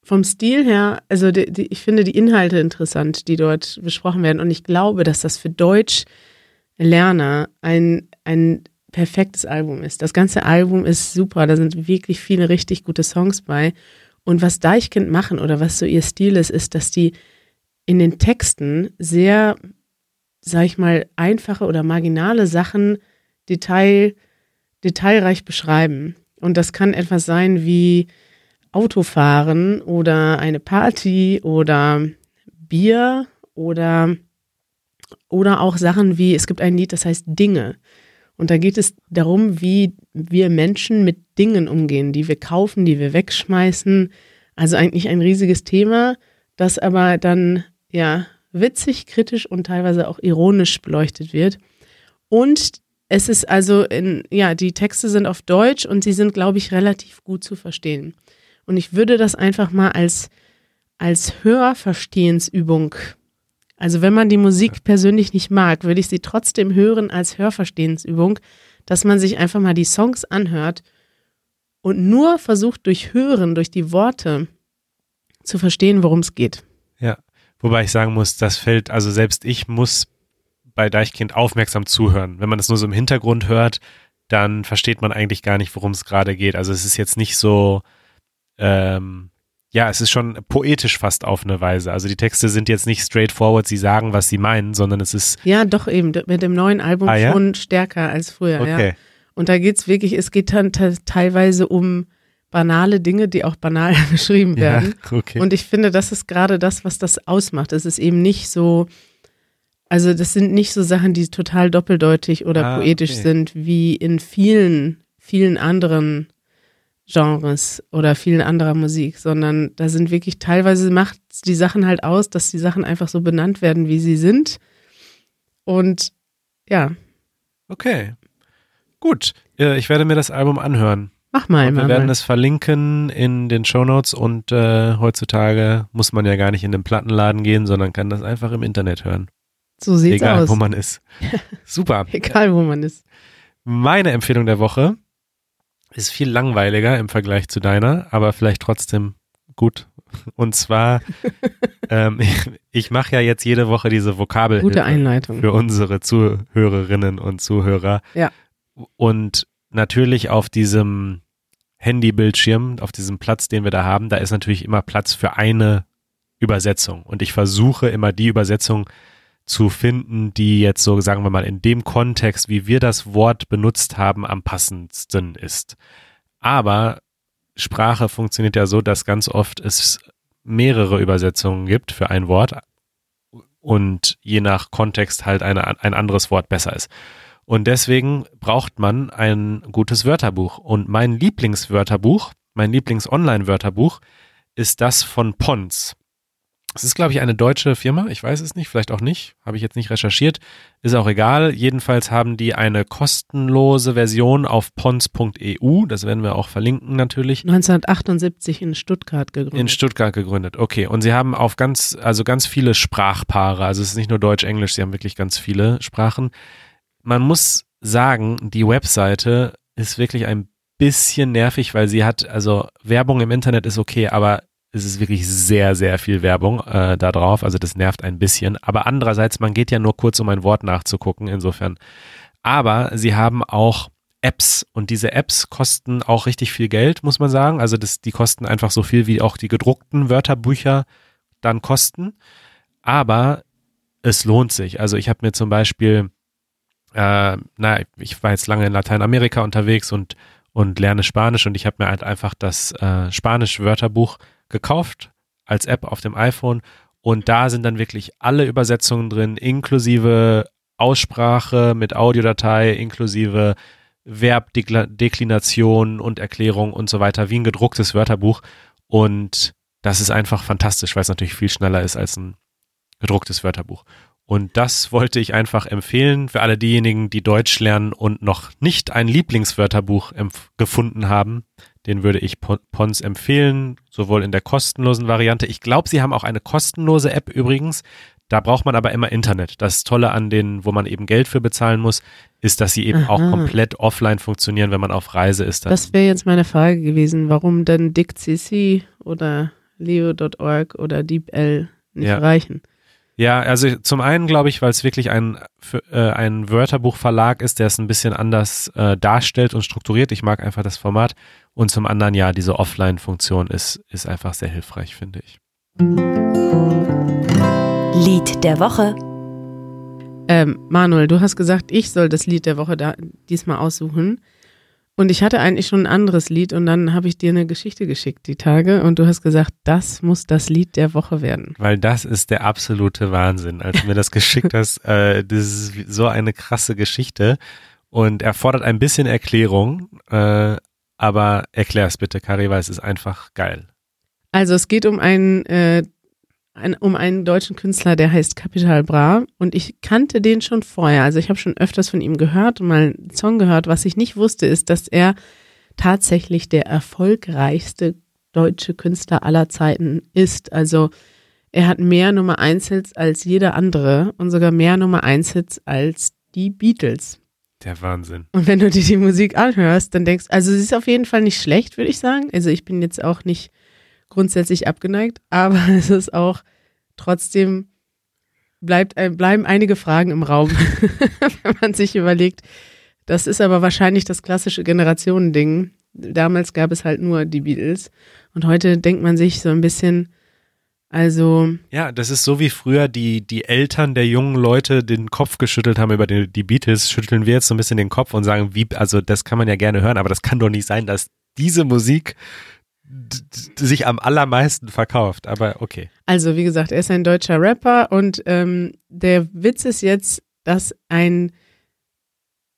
Vom Stil her, also die, die, ich finde die Inhalte interessant, die dort besprochen werden. Und ich glaube, dass das für Deutschlerner ein, ein perfektes Album ist. Das ganze Album ist super. Da sind wirklich viele richtig gute Songs bei. Und was Deichkind machen oder was so ihr Stil ist, ist, dass die in den Texten sehr, sag ich mal, einfache oder marginale Sachen detail, detailreich beschreiben. Und das kann etwas sein wie Autofahren oder eine Party oder Bier oder, oder auch Sachen wie, es gibt ein Lied, das heißt Dinge. Und da geht es darum, wie wir Menschen mit Dingen umgehen, die wir kaufen, die wir wegschmeißen. Also eigentlich ein riesiges Thema, das aber dann ja witzig, kritisch und teilweise auch ironisch beleuchtet wird. Und es ist also in, ja, die Texte sind auf Deutsch und sie sind, glaube ich, relativ gut zu verstehen. Und ich würde das einfach mal als, als Hörverstehensübung, also wenn man die Musik persönlich nicht mag, würde ich sie trotzdem hören als Hörverstehensübung, dass man sich einfach mal die Songs anhört und nur versucht durch Hören, durch die Worte zu verstehen, worum es geht. Ja, wobei ich sagen muss, das fällt, also selbst ich muss bei Deichkind aufmerksam zuhören. Wenn man das nur so im Hintergrund hört, dann versteht man eigentlich gar nicht, worum es gerade geht. Also es ist jetzt nicht so, ähm, ja, es ist schon poetisch fast auf eine Weise. Also die Texte sind jetzt nicht straightforward, sie sagen, was sie meinen, sondern es ist. Ja, doch eben, mit dem neuen Album ah, ja? schon stärker als früher. Okay. Ja. Und da geht es wirklich, es geht dann teilweise um banale Dinge, die auch banal beschrieben werden. Ja, okay. Und ich finde, das ist gerade das, was das ausmacht. Es ist eben nicht so, also das sind nicht so Sachen, die total doppeldeutig oder ah, poetisch okay. sind, wie in vielen, vielen anderen Genres oder vielen anderer Musik, sondern da sind wirklich teilweise macht die Sachen halt aus, dass die Sachen einfach so benannt werden, wie sie sind. Und ja. Okay. Gut. Ich werde mir das Album anhören. Mach mal. Und wir werden es verlinken in den Shownotes und äh, heutzutage muss man ja gar nicht in den Plattenladen gehen, sondern kann das einfach im Internet hören. So sieht's Egal, aus. Egal, wo man ist. Super. Egal, wo man ist. Meine Empfehlung der Woche ist viel langweiliger im Vergleich zu deiner, aber vielleicht trotzdem gut. Und zwar, ähm, ich, ich mache ja jetzt jede Woche diese Vokabel Gute Einleitung. für unsere Zuhörerinnen und Zuhörer. Ja. Und natürlich auf diesem Handybildschirm, auf diesem Platz, den wir da haben, da ist natürlich immer Platz für eine Übersetzung. Und ich versuche immer die Übersetzung zu finden, die jetzt so, sagen wir mal, in dem Kontext, wie wir das Wort benutzt haben, am passendsten ist. Aber Sprache funktioniert ja so, dass ganz oft es mehrere Übersetzungen gibt für ein Wort und je nach Kontext halt eine, ein anderes Wort besser ist. Und deswegen braucht man ein gutes Wörterbuch. Und mein Lieblingswörterbuch, mein Lieblings-Online-Wörterbuch ist das von Pons. Es ist, glaube ich, eine deutsche Firma. Ich weiß es nicht, vielleicht auch nicht. Habe ich jetzt nicht recherchiert. Ist auch egal. Jedenfalls haben die eine kostenlose Version auf pons.eu. Das werden wir auch verlinken natürlich. 1978 in Stuttgart gegründet. In Stuttgart gegründet, okay. Und sie haben auf ganz, also ganz viele Sprachpaare. Also es ist nicht nur Deutsch, Englisch, sie haben wirklich ganz viele Sprachen. Man muss sagen, die Webseite ist wirklich ein bisschen nervig, weil sie hat, also Werbung im Internet ist okay, aber es ist wirklich sehr, sehr viel Werbung äh, da drauf. Also das nervt ein bisschen. Aber andererseits, man geht ja nur kurz, um ein Wort nachzugucken, insofern. Aber sie haben auch Apps und diese Apps kosten auch richtig viel Geld, muss man sagen. Also das, die kosten einfach so viel, wie auch die gedruckten Wörterbücher dann kosten. Aber es lohnt sich. Also ich habe mir zum Beispiel, äh, na, ich war jetzt lange in Lateinamerika unterwegs und und lerne Spanisch und ich habe mir halt einfach das äh, Spanisch-Wörterbuch gekauft als App auf dem iPhone und da sind dann wirklich alle Übersetzungen drin, inklusive Aussprache mit Audiodatei, inklusive Verbdeklination und Erklärung und so weiter, wie ein gedrucktes Wörterbuch. Und das ist einfach fantastisch, weil es natürlich viel schneller ist als ein gedrucktes Wörterbuch. Und das wollte ich einfach empfehlen für alle diejenigen, die Deutsch lernen und noch nicht ein Lieblingswörterbuch gefunden haben. Den würde ich Pons empfehlen, sowohl in der kostenlosen Variante. Ich glaube, sie haben auch eine kostenlose App übrigens. Da braucht man aber immer Internet. Das Tolle an denen, wo man eben Geld für bezahlen muss, ist, dass sie eben Aha. auch komplett offline funktionieren, wenn man auf Reise ist. das wäre jetzt meine Frage gewesen, warum denn DickCC oder Leo.org oder DeepL nicht ja. reichen. Ja, also zum einen glaube ich, weil es wirklich ein, äh, ein Wörterbuchverlag ist, der es ein bisschen anders äh, darstellt und strukturiert. Ich mag einfach das Format. Und zum anderen, ja, diese Offline-Funktion ist, ist einfach sehr hilfreich, finde ich. Lied der Woche. Ähm, Manuel, du hast gesagt, ich soll das Lied der Woche da diesmal aussuchen. Und ich hatte eigentlich schon ein anderes Lied und dann habe ich dir eine Geschichte geschickt die Tage und du hast gesagt, das muss das Lied der Woche werden. Weil das ist der absolute Wahnsinn. Als du mir das geschickt hast, äh, das ist so eine krasse Geschichte und erfordert ein bisschen Erklärung, äh, aber erklär es bitte, Kari, weil es ist einfach geil. Also es geht um einen äh, ein, um einen deutschen Künstler, der heißt Capital Bra und ich kannte den schon vorher. Also ich habe schon öfters von ihm gehört und mal einen Song gehört. Was ich nicht wusste, ist, dass er tatsächlich der erfolgreichste deutsche Künstler aller Zeiten ist. Also er hat mehr Nummer 1 Hits als jeder andere und sogar mehr Nummer 1 Hits als die Beatles. Der Wahnsinn. Und wenn du dir die Musik anhörst, dann denkst, also sie ist auf jeden Fall nicht schlecht, würde ich sagen. Also ich bin jetzt auch nicht grundsätzlich abgeneigt, aber es ist auch trotzdem bleibt, bleiben einige Fragen im Raum, wenn man sich überlegt. Das ist aber wahrscheinlich das klassische Generationending. Damals gab es halt nur die Beatles und heute denkt man sich so ein bisschen, also. Ja, das ist so wie früher die, die Eltern der jungen Leute den Kopf geschüttelt haben über die, die Beatles, schütteln wir jetzt so ein bisschen den Kopf und sagen, wie, also das kann man ja gerne hören, aber das kann doch nicht sein, dass diese Musik sich am allermeisten verkauft, aber okay. Also wie gesagt, er ist ein deutscher Rapper und ähm, der Witz ist jetzt, dass ein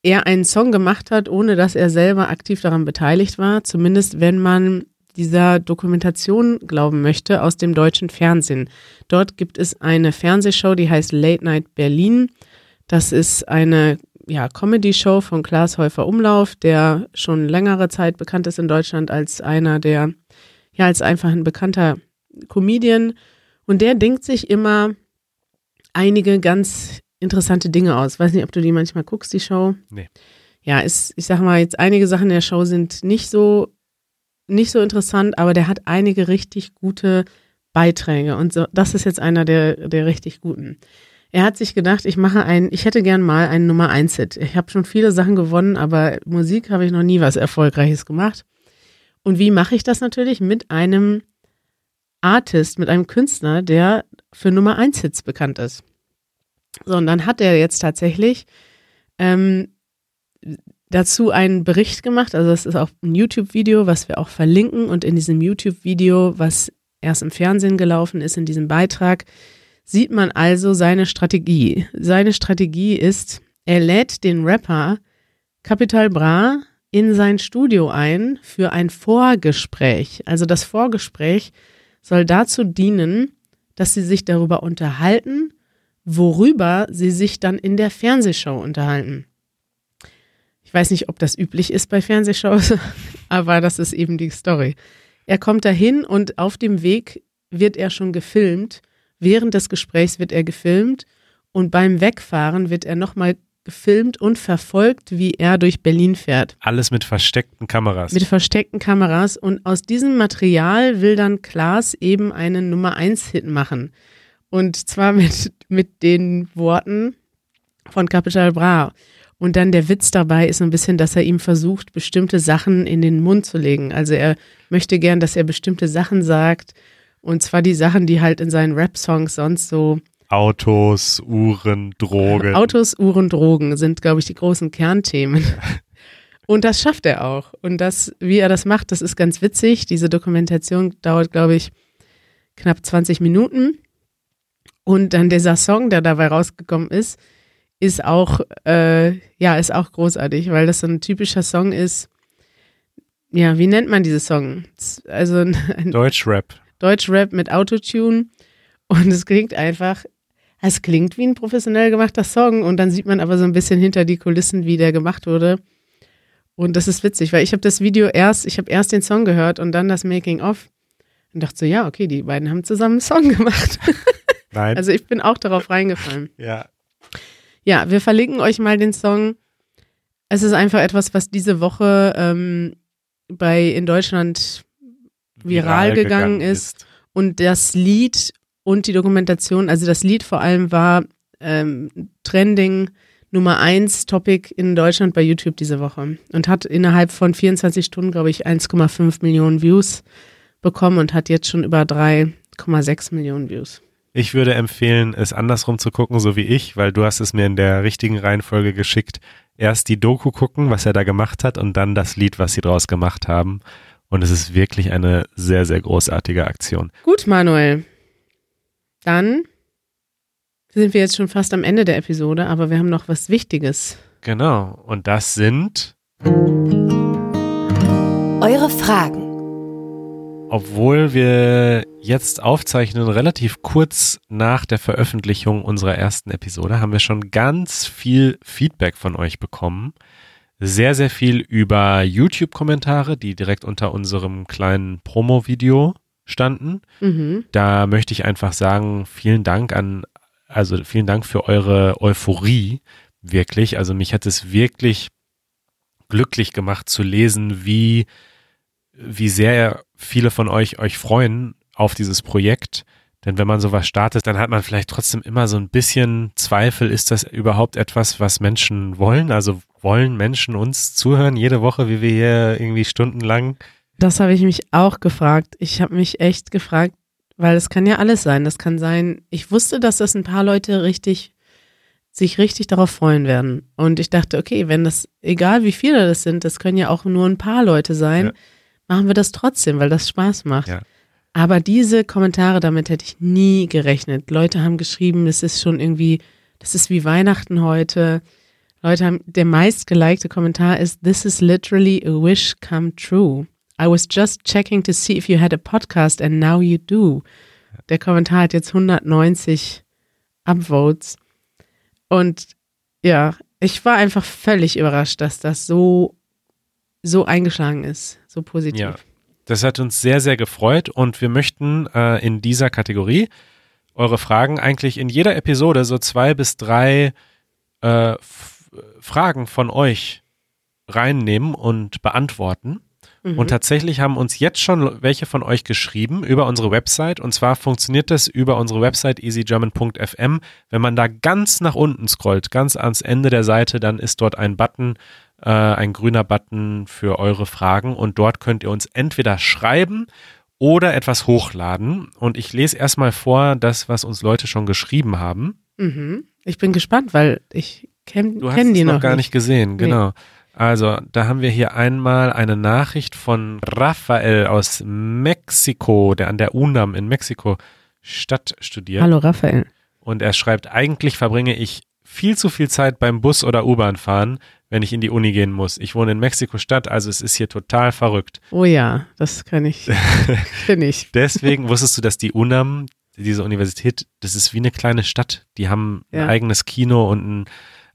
er einen Song gemacht hat, ohne dass er selber aktiv daran beteiligt war, zumindest wenn man dieser Dokumentation glauben möchte aus dem deutschen Fernsehen. Dort gibt es eine Fernsehshow, die heißt Late Night Berlin. Das ist eine ja, Comedy-Show von Klaas Häufer Umlauf, der schon längere Zeit bekannt ist in Deutschland als einer der ja als einfach ein bekannter Comedian und der denkt sich immer einige ganz interessante Dinge aus. Weiß nicht, ob du die manchmal guckst, die Show. Nee. Ja, ist, ich sag mal, jetzt einige Sachen der Show sind nicht so, nicht so interessant, aber der hat einige richtig gute Beiträge und so, das ist jetzt einer der, der richtig guten. Er hat sich gedacht, ich mache ein, ich hätte gern mal einen Nummer 1 Hit. Ich habe schon viele Sachen gewonnen, aber Musik habe ich noch nie was Erfolgreiches gemacht. Und wie mache ich das natürlich? Mit einem Artist, mit einem Künstler, der für Nummer 1 Hits bekannt ist. So, und dann hat er jetzt tatsächlich ähm, dazu einen Bericht gemacht. Also, es ist auch ein YouTube-Video, was wir auch verlinken. Und in diesem YouTube-Video, was erst im Fernsehen gelaufen ist, in diesem Beitrag, sieht man also seine Strategie. Seine Strategie ist, er lädt den Rapper Capital Bra in sein Studio ein für ein Vorgespräch. Also das Vorgespräch soll dazu dienen, dass sie sich darüber unterhalten, worüber sie sich dann in der Fernsehshow unterhalten. Ich weiß nicht, ob das üblich ist bei Fernsehshows, aber das ist eben die Story. Er kommt dahin und auf dem Weg wird er schon gefilmt. Während des Gesprächs wird er gefilmt und beim Wegfahren wird er nochmal gefilmt und verfolgt, wie er durch Berlin fährt. Alles mit versteckten Kameras. Mit versteckten Kameras. Und aus diesem Material will dann Klaas eben einen Nummer 1 Hit machen. Und zwar mit, mit den Worten von Capital Bra. Und dann der Witz dabei ist so ein bisschen, dass er ihm versucht, bestimmte Sachen in den Mund zu legen. Also er möchte gern, dass er bestimmte Sachen sagt. Und zwar die Sachen, die halt in seinen Rap-Songs sonst so Autos, Uhren, Drogen. Autos, Uhren, Drogen sind, glaube ich, die großen Kernthemen. Und das schafft er auch. Und das, wie er das macht, das ist ganz witzig. Diese Dokumentation dauert, glaube ich, knapp 20 Minuten. Und dann dieser Song, der dabei rausgekommen ist, ist auch, äh, ja, ist auch großartig, weil das so ein typischer Song ist. Ja, wie nennt man diese Song? Also ein, ein Deutschrap. Deutschrap mit Autotune und es klingt einfach, es klingt wie ein professionell gemachter Song und dann sieht man aber so ein bisschen hinter die Kulissen, wie der gemacht wurde. Und das ist witzig, weil ich habe das Video erst, ich habe erst den Song gehört und dann das Making of und dachte so, ja, okay, die beiden haben zusammen einen Song gemacht. Nein. Also ich bin auch darauf reingefallen. ja. Ja, wir verlinken euch mal den Song. Es ist einfach etwas, was diese Woche ähm, bei in Deutschland viral gegangen ist. und das Lied und die Dokumentation, also das Lied vor allem war ähm, Trending Nummer 1 Topic in Deutschland bei YouTube diese Woche und hat innerhalb von 24 Stunden, glaube ich, 1,5 Millionen Views bekommen und hat jetzt schon über 3,6 Millionen Views. Ich würde empfehlen, es andersrum zu gucken, so wie ich, weil du hast es mir in der richtigen Reihenfolge geschickt. Erst die Doku gucken, was er da gemacht hat und dann das Lied, was sie draus gemacht haben. Und es ist wirklich eine sehr, sehr großartige Aktion. Gut, Manuel. Dann sind wir jetzt schon fast am Ende der Episode, aber wir haben noch was Wichtiges. Genau. Und das sind, Eure Fragen. Obwohl wir jetzt aufzeichnen, relativ kurz nach der Veröffentlichung unserer ersten Episode, haben wir schon ganz viel Feedback von euch bekommen. Sehr, sehr viel über YouTube-Kommentare, die direkt unter unserem kleinen Promo-Video standen. Mhm. Da möchte ich einfach sagen, vielen Dank an, also vielen Dank für eure Euphorie, wirklich. Also mich hat es wirklich glücklich gemacht zu lesen, wie, wie sehr viele von euch euch freuen auf dieses Projekt. Denn wenn man sowas startet, dann hat man vielleicht trotzdem immer so ein bisschen Zweifel, ist das überhaupt etwas, was Menschen wollen? Also wollen Menschen uns zuhören jede Woche, wie wir hier irgendwie stundenlang Das habe ich mich auch gefragt. Ich habe mich echt gefragt, weil es kann ja alles sein. Das kann sein, ich wusste, dass das ein paar Leute richtig, sich richtig darauf freuen werden. Und ich dachte, okay, wenn das, egal wie viele das sind, das können ja auch nur ein paar Leute sein, Ja. Machen wir das trotzdem, weil das Spaß macht. Ja. Aber diese Kommentare, damit hätte ich nie gerechnet. Leute haben geschrieben, das ist schon irgendwie, das ist wie Weihnachten heute. Leute haben, der meistgelikte Kommentar ist, this is literally a wish come true. I was just checking to see if you had a podcast and now you do. Der Kommentar hat jetzt 190 Upvotes. Und ja, ich war einfach völlig überrascht, dass das so, so eingeschlagen ist, so positiv. Ja. Das hat uns sehr, sehr gefreut und wir möchten äh, in dieser Kategorie eure Fragen eigentlich in jeder Episode so zwei bis drei äh, Fragen von euch reinnehmen und beantworten. Mhm. Und tatsächlich haben uns jetzt schon welche von euch geschrieben über unsere Website. Und zwar funktioniert das über unsere Website easygerman.fm. Wenn man da ganz nach unten scrollt, ganz ans Ende der Seite, dann ist dort ein Button, äh, ein grüner Button für eure Fragen. Und dort könnt ihr uns entweder schreiben oder etwas hochladen. Und ich lese erstmal vor, das, was uns Leute schon geschrieben haben. Mhm. Ich bin gespannt, weil ich kenne Du hast kenn die noch noch gar nicht gesehen, Nee. genau. Also, da haben wir hier einmal eine Nachricht von Rafael aus Mexiko, der an der UNAM in Mexiko Stadt studiert. Hallo Raphael. Und er schreibt, eigentlich verbringe ich viel zu viel Zeit beim Bus oder U-Bahn fahren, wenn ich in die Uni gehen muss. Ich wohne in Mexiko-Stadt, also es ist hier total verrückt. Oh ja, das kann ich. Kenn ich. Deswegen wusstest du, dass die UNAM, diese Universität, das ist wie eine kleine Stadt. Die haben Ja. ein eigenes Kino und ein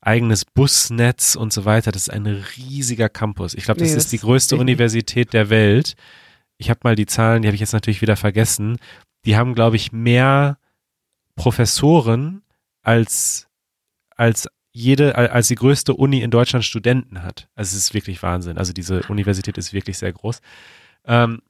eigenes Busnetz und so weiter. Das ist ein riesiger Campus. Ich glaube, das Nee, ist das die größte nicht. Universität der Welt. Ich habe mal die Zahlen, die habe ich jetzt natürlich wieder vergessen. Die haben, glaube ich, mehr Professoren als, als jede, als die größte Uni in Deutschland Studenten hat. Also es ist wirklich Wahnsinn. Also diese Universität ist wirklich sehr groß. Ähm,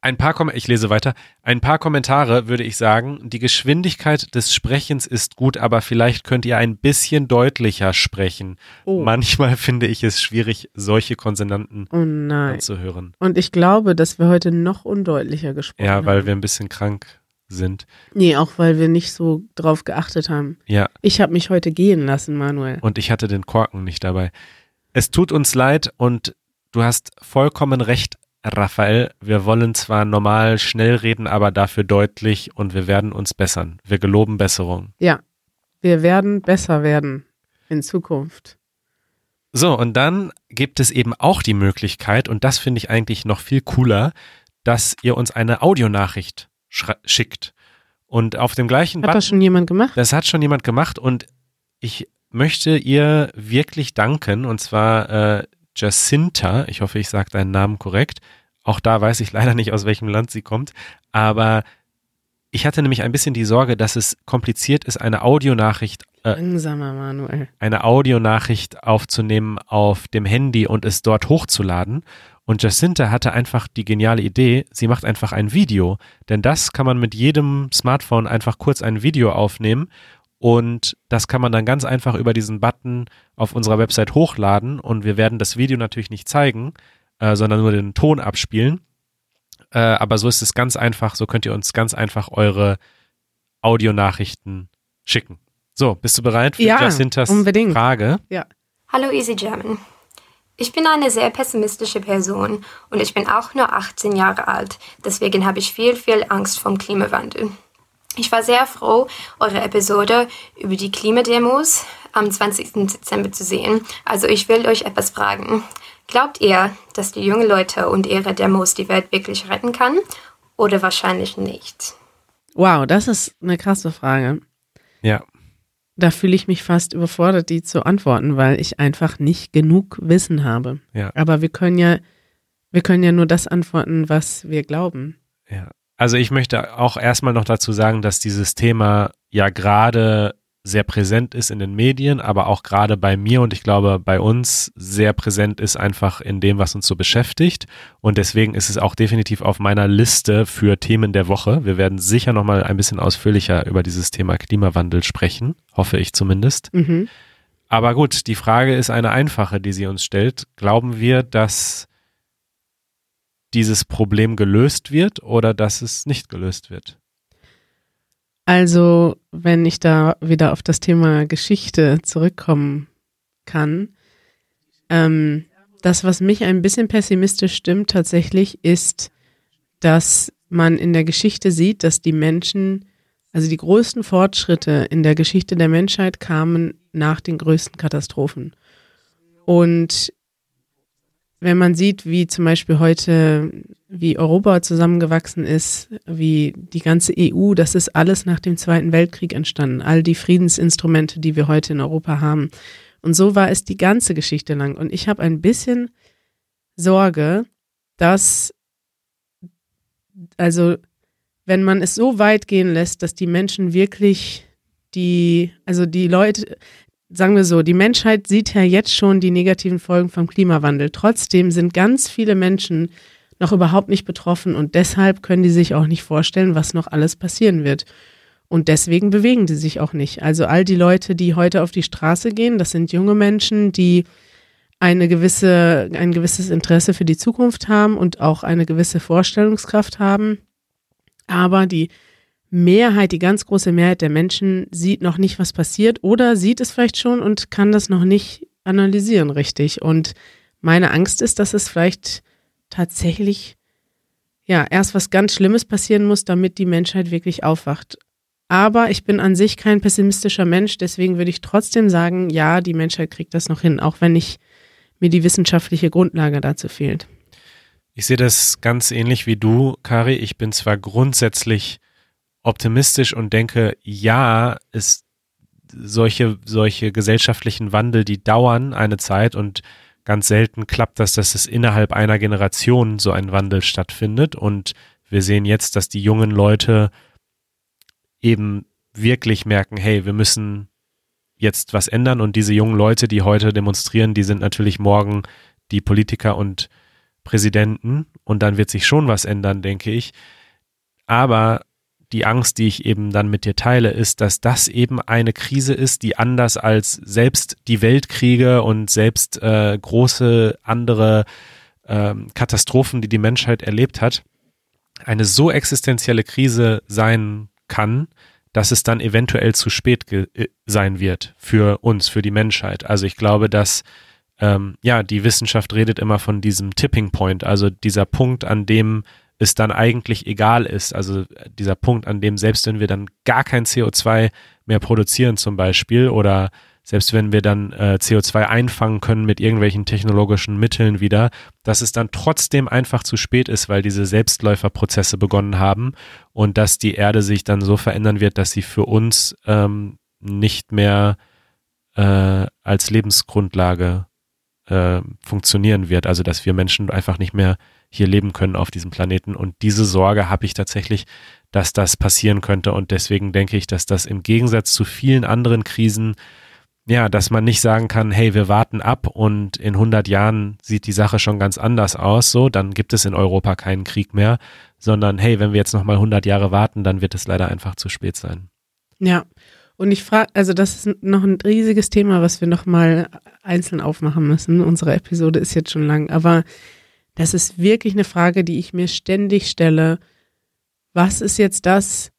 ein paar Kom ich lese weiter. Ein paar Kommentare würde ich sagen. Die Geschwindigkeit des Sprechens ist gut, aber vielleicht könnt ihr ein bisschen deutlicher sprechen. Oh, Manchmal finde ich es schwierig, solche Konsonanten oh anzuhören. Und ich glaube, dass wir heute noch undeutlicher gesprochen haben. Ja, weil wir ein bisschen krank sind. Nee, auch weil wir nicht so drauf geachtet haben. Ja, Ich habe mich heute gehen lassen, Manuel. und ich hatte den Korken nicht dabei. Es tut uns leid und du hast vollkommen recht, Raphael. Wir wollen zwar normal schnell reden, aber dafür deutlich und wir werden uns bessern. Wir geloben Besserung. Ja, wir werden besser werden in Zukunft. So, und dann gibt es eben auch die Möglichkeit, und das finde ich eigentlich noch viel cooler, dass ihr uns eine Audionachricht schickt. Und auf dem gleichen Hat Button, das schon jemand gemacht? Das hat schon jemand gemacht und ich möchte ihr wirklich danken, und zwar äh, Jacinta, ich hoffe, ich sage deinen Namen korrekt. Auch da weiß ich leider nicht, aus welchem Land sie kommt, aber ich hatte nämlich ein bisschen die Sorge, dass es kompliziert ist, eine Audionachricht äh, Langsamer, Manuel. eine Audionachricht aufzunehmen auf dem Handy und es dort hochzuladen. Und Jacinta hatte einfach die geniale Idee, sie macht einfach ein Video. Denn das kann man mit jedem Smartphone einfach kurz ein Video aufnehmen. Und das kann man dann ganz einfach über diesen Button auf unserer Website hochladen. Und wir werden das Video natürlich nicht zeigen, äh, sondern nur den Ton abspielen. Äh, aber so ist es ganz einfach. So könnt ihr uns ganz einfach eure Audionachrichten schicken. So, bist du bereit für ja, Jacintas unbedingt. Frage? Ja. Hallo Easy German. Ich bin eine sehr pessimistische Person und ich bin auch nur 18 Jahre alt. Deswegen habe ich viel, viel Angst vom Klimawandel. Ich war sehr froh, eure Episode über die Klimademos am 20. Dezember zu sehen. Also ich will euch etwas fragen. Glaubt ihr, dass die jungen Leute und ihre Demos die Welt wirklich retten kann? Oder wahrscheinlich nicht? Wow, das ist eine krasse Frage. Ja. Da fühle ich mich fast überfordert, die zu antworten, weil ich einfach nicht genug Wissen habe. Ja. Aber wir können ja, wir können ja nur das antworten, was wir glauben. Ja. Also ich möchte auch erstmal noch dazu sagen, dass dieses Thema ja gerade sehr präsent ist in den Medien, aber auch gerade bei mir und ich glaube bei uns sehr präsent ist einfach in dem, was uns so beschäftigt. Und deswegen ist es auch definitiv auf meiner Liste für Themen der Woche. Wir werden sicher nochmal ein bisschen ausführlicher über dieses Thema Klimawandel sprechen, hoffe ich zumindest. Mhm. Aber gut, die Frage ist eine einfache, die sie uns stellt. Glauben wir, dass dieses Problem gelöst wird oder dass es nicht gelöst wird? Also, wenn ich da wieder auf das Thema Geschichte zurückkommen kann, ähm, das, was mich ein bisschen pessimistisch stimmt tatsächlich, ist, dass man in der Geschichte sieht, dass die Menschen, also die größten Fortschritte in der Geschichte der Menschheit kamen nach den größten Katastrophen. Und wenn man sieht, wie zum Beispiel heute, wie Europa zusammengewachsen ist, wie die ganze EU, das ist alles nach dem Zweiten Weltkrieg entstanden. All die Friedensinstrumente, die wir heute in Europa haben. Und so war es die ganze Geschichte lang. Und ich habe ein bisschen Sorge, dass, also, wenn man es so weit gehen lässt, dass die Menschen wirklich die, also die Leute, sagen wir so, die Menschheit sieht ja jetzt schon die negativen Folgen vom Klimawandel. Trotzdem sind ganz viele Menschen noch überhaupt nicht betroffen und deshalb können die sich auch nicht vorstellen, was noch alles passieren wird. Und deswegen bewegen die sich auch nicht. Also all die Leute, die heute auf die Straße gehen, das sind junge Menschen, die eine gewisse, ein gewisses Interesse für die Zukunft haben und auch eine gewisse Vorstellungskraft haben. Aber die Mehrheit, die ganz große Mehrheit der Menschen sieht noch nicht, was passiert oder sieht es vielleicht schon und kann das noch nicht analysieren richtig. Und meine Angst ist, dass es vielleicht tatsächlich ja erst was ganz Schlimmes passieren muss, damit die Menschheit wirklich aufwacht. Aber ich bin an sich kein pessimistischer Mensch, deswegen würde ich trotzdem sagen, ja, die Menschheit kriegt das noch hin, auch wenn ich mir die wissenschaftliche Grundlage dazu fehlt. Ich sehe das ganz ähnlich wie du, Kari. Ich bin zwar grundsätzlich optimistisch und denke, ja, es solche, solche gesellschaftlichen Wandel, die dauern eine Zeit und ganz selten klappt das, dass es innerhalb einer Generation so ein Wandel stattfindet. Und wir sehen jetzt, dass die jungen Leute eben wirklich merken, hey, wir müssen jetzt was ändern. Und diese jungen Leute, die heute demonstrieren, die sind natürlich morgen die Politiker und Präsidenten. Und dann wird sich schon was ändern, denke ich. Aber die Angst, die ich eben dann mit dir teile, ist, dass das eben eine Krise ist, die anders als selbst die Weltkriege und selbst äh, große andere äh, Katastrophen, die die Menschheit erlebt hat, eine so existenzielle Krise sein kann, dass es dann eventuell zu spät äh, sein wird für uns, für die Menschheit. Also ich glaube, dass ähm, ja die Wissenschaft redet immer von diesem Tipping Point, also dieser Punkt, an dem es dann eigentlich egal ist. Also dieser Punkt, an dem selbst wenn wir dann gar kein CO2 mehr produzieren zum Beispiel oder selbst wenn wir dann äh, CO2 einfangen können mit irgendwelchen technologischen Mitteln wieder, dass es dann trotzdem einfach zu spät ist, weil diese Selbstläuferprozesse begonnen haben und dass die Erde sich dann so verändern wird, dass sie für uns ähm, nicht mehr äh, als Lebensgrundlage äh, funktionieren wird. Also dass wir Menschen einfach nicht mehr hier leben können auf diesem Planeten. Und diese Sorge habe ich tatsächlich, dass das passieren könnte. Und deswegen denke ich, dass das im Gegensatz zu vielen anderen Krisen ja, dass man nicht sagen kann, hey, wir warten ab und in 100 Jahren sieht die Sache schon ganz anders aus, so, dann gibt es in Europa keinen Krieg mehr, sondern hey, wenn wir jetzt nochmal 100 Jahre warten, dann wird es leider einfach zu spät sein. Ja, und ich frage, also das ist noch ein riesiges Thema, was wir nochmal einzeln aufmachen müssen. Unsere Episode ist jetzt schon lang, aber das ist wirklich eine Frage, die ich mir ständig stelle. Was ist jetzt das?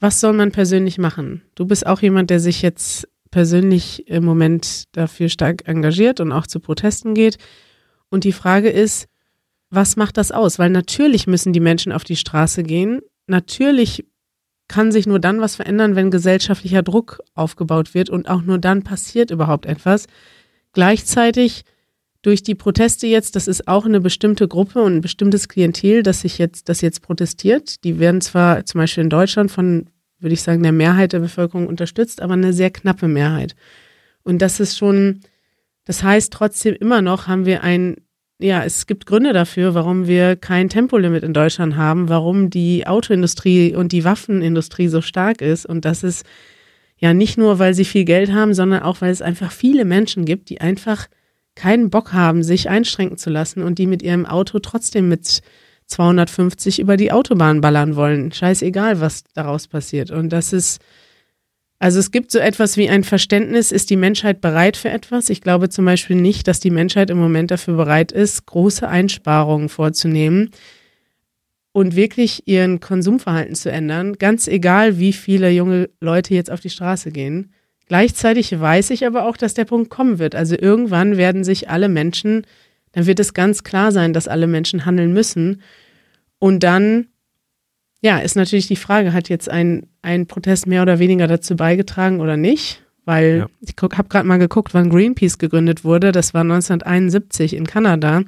Was soll man persönlich machen? Du bist auch jemand, der sich jetzt persönlich im Moment dafür stark engagiert und auch zu Protesten geht. Und die Frage ist, was macht das aus? Weil natürlich müssen die Menschen auf die Straße gehen. Natürlich kann sich nur dann was verändern, wenn gesellschaftlicher Druck aufgebaut wird und auch nur dann passiert überhaupt etwas. Gleichzeitig durch die Proteste jetzt, das ist auch eine bestimmte Gruppe und ein bestimmtes Klientel, das sich jetzt, das jetzt protestiert. Die werden zwar zum Beispiel in Deutschland von würde ich sagen, der Mehrheit der Bevölkerung unterstützt, aber eine sehr knappe Mehrheit. Und das ist schon, das heißt trotzdem immer noch haben wir ein, ja, es gibt Gründe dafür, warum wir kein Tempolimit in Deutschland haben, warum die Autoindustrie und die Waffenindustrie so stark ist. Und das ist ja nicht nur, weil sie viel Geld haben, sondern auch, weil es einfach viele Menschen gibt, die einfach keinen Bock haben, sich einschränken zu lassen und die mit ihrem Auto trotzdem mit 250 über die Autobahn ballern wollen. Scheißegal, was daraus passiert. Und das ist, also es gibt so etwas wie ein Verständnis, ist die Menschheit bereit für etwas? Ich glaube zum Beispiel nicht, dass die Menschheit im Moment dafür bereit ist, große Einsparungen vorzunehmen und wirklich ihren Konsumverhalten zu ändern, ganz egal, wie viele junge Leute jetzt auf die Straße gehen. Gleichzeitig weiß ich aber auch, dass der Punkt kommen wird. Also irgendwann werden sich alle Menschen dann wird es ganz klar sein, dass alle Menschen handeln müssen. Und dann, ja, ist natürlich die Frage, hat jetzt ein, ein Protest mehr oder weniger dazu beigetragen oder nicht? Weil ja. ich habe gerade mal geguckt, wann Greenpeace gegründet wurde. Das war 1971 in Kanada.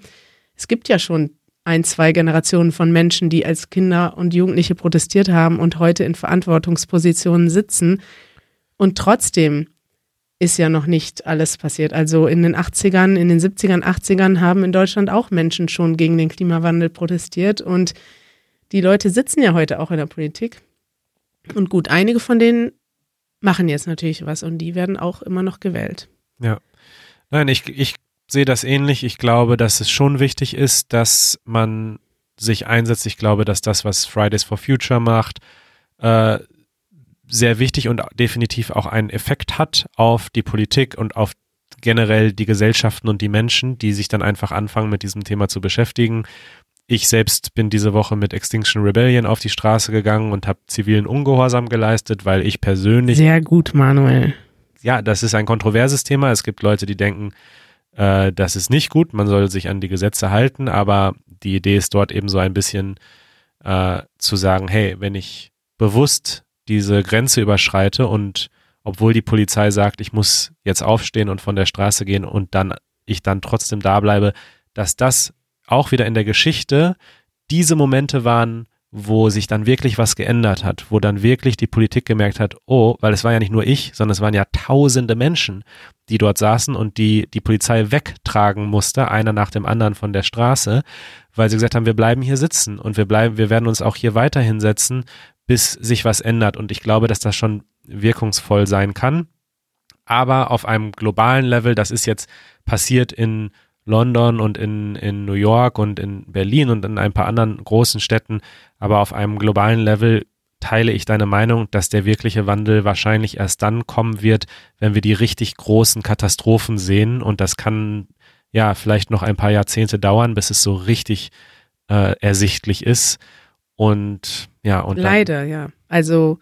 Es gibt ja schon ein, zwei Generationen von Menschen, die als Kinder und Jugendliche protestiert haben und heute in Verantwortungspositionen sitzen. Und trotzdem ist ja noch nicht alles passiert. Also in den 80ern, in den 70ern, 80ern haben in Deutschland auch Menschen schon gegen den Klimawandel protestiert und die Leute sitzen ja heute auch in der Politik. Und gut, einige von denen machen jetzt natürlich was und die werden auch immer noch gewählt. Ja. Nein, ich, ich sehe das ähnlich. Ich glaube, dass es schon wichtig ist, dass man sich einsetzt. Ich glaube, dass das, was Fridays for Future macht, äh, sehr wichtig und definitiv auch einen Effekt hat auf die Politik und auf generell die Gesellschaften und die Menschen, die sich dann einfach anfangen, mit diesem Thema zu beschäftigen. Ich selbst bin diese Woche mit Extinction Rebellion auf die Straße gegangen und habe zivilen Ungehorsam geleistet, weil ich persönlich. Sehr gut, Manuel. Ja, das ist ein kontroverses Thema. Es gibt Leute, die denken, äh, das ist nicht gut, man soll sich an die Gesetze halten, aber die Idee ist dort eben so ein bisschen äh, zu sagen, hey, wenn ich bewusst diese Grenze überschreite und obwohl die Polizei sagt, ich muss jetzt aufstehen und von der Straße gehen und dann ich dann trotzdem da bleibe, dass das auch wieder in der Geschichte diese Momente waren, wo sich dann wirklich was geändert hat, wo dann wirklich die Politik gemerkt hat, oh, weil es war ja nicht nur ich, sondern es waren ja tausende Menschen, die dort saßen und die die Polizei wegtragen musste, einer nach dem anderen von der Straße, weil sie gesagt haben, wir bleiben hier sitzen und wir bleiben, wir werden uns auch hier weiter hinsetzen, bis sich was ändert. Und ich glaube, dass das schon wirkungsvoll sein kann. Aber auf einem globalen Level, das ist jetzt passiert in London und in, in New York und in Berlin und in ein paar anderen großen Städten, aber auf einem globalen Level teile ich deine Meinung, dass der wirkliche Wandel wahrscheinlich erst dann kommen wird, wenn wir die richtig großen Katastrophen sehen. Und das kann ja vielleicht noch ein paar Jahrzehnte dauern, bis es so richtig äh, ersichtlich ist. Und ja, und leider, ja. Also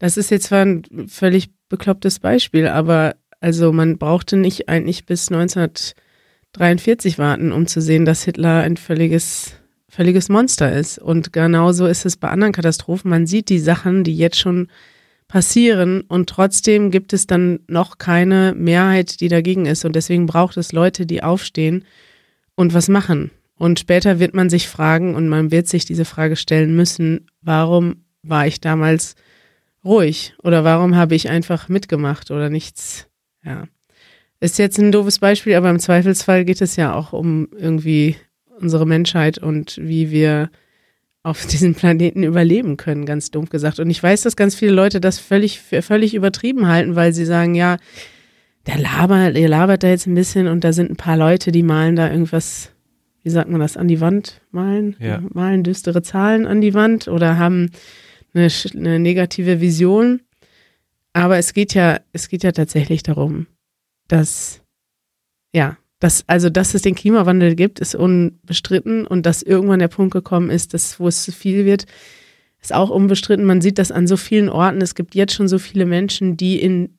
das ist jetzt zwar ein völlig beklopptes Beispiel, aber also man brauchte nicht eigentlich bis 1943 warten, um zu sehen, dass Hitler ein völliges völliges Monster ist. Und genauso ist es bei anderen Katastrophen. Man sieht die Sachen, die jetzt schon passieren und trotzdem gibt es dann noch keine Mehrheit, die dagegen ist und deswegen braucht es Leute, die aufstehen und was machen. Und später wird man sich fragen und man wird sich diese Frage stellen müssen, warum war ich damals ruhig oder warum habe ich einfach mitgemacht oder nichts, ja. Ist jetzt ein doofes Beispiel, aber im Zweifelsfall geht es ja auch um irgendwie unsere Menschheit und wie wir auf diesem Planeten überleben können, ganz dumpf gesagt. Und ich weiß, dass ganz viele Leute das völlig, völlig übertrieben halten, weil sie sagen, ja, der labert, der labert da jetzt ein bisschen und da sind ein paar Leute, die malen da irgendwas, wie sagt man das, an die Wand malen? Ja. Malen düstere Zahlen an die Wand oder haben eine, eine negative Vision. Aber es geht ja, es geht ja tatsächlich darum, dass, ja, dass, also, dass es den Klimawandel gibt, ist unbestritten und dass irgendwann der Punkt gekommen ist, dass, wo es zu viel wird, ist auch unbestritten. Man sieht das an so vielen Orten. Es gibt jetzt schon so viele Menschen, die in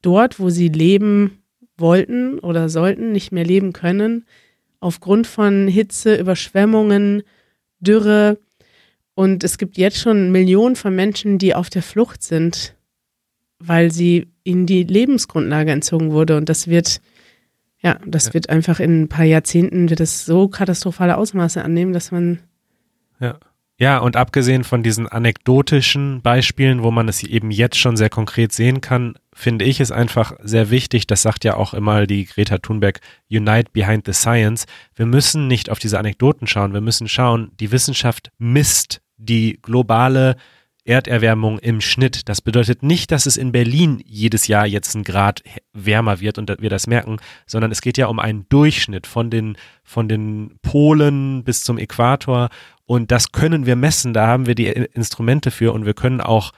dort, wo sie leben wollten oder sollten, nicht mehr leben können, aufgrund von Hitze, Überschwemmungen, Dürre. Und es gibt jetzt schon Millionen von Menschen, die auf der Flucht sind, weil sie ihnen die Lebensgrundlage entzogen wurde. Und das wird ja, das Ja. wird einfach in ein paar Jahrzehnten wird es so katastrophale Ausmaße annehmen, dass man Ja. Ja, und abgesehen von diesen anekdotischen Beispielen, wo man es eben jetzt schon sehr konkret sehen kann, finde ich es einfach sehr wichtig, das sagt ja auch immer die Greta Thunberg, Unite Behind the Science. Wir müssen nicht auf diese Anekdoten schauen, wir müssen schauen, die Wissenschaft misst die globale Erderwärmung im Schnitt. Das bedeutet nicht, dass es in Berlin jedes Jahr jetzt ein Grad wärmer wird und wir das merken, sondern es geht ja um einen Durchschnitt von den, von den Polen bis zum Äquator und das können wir messen, da haben wir die Instrumente für und wir können auch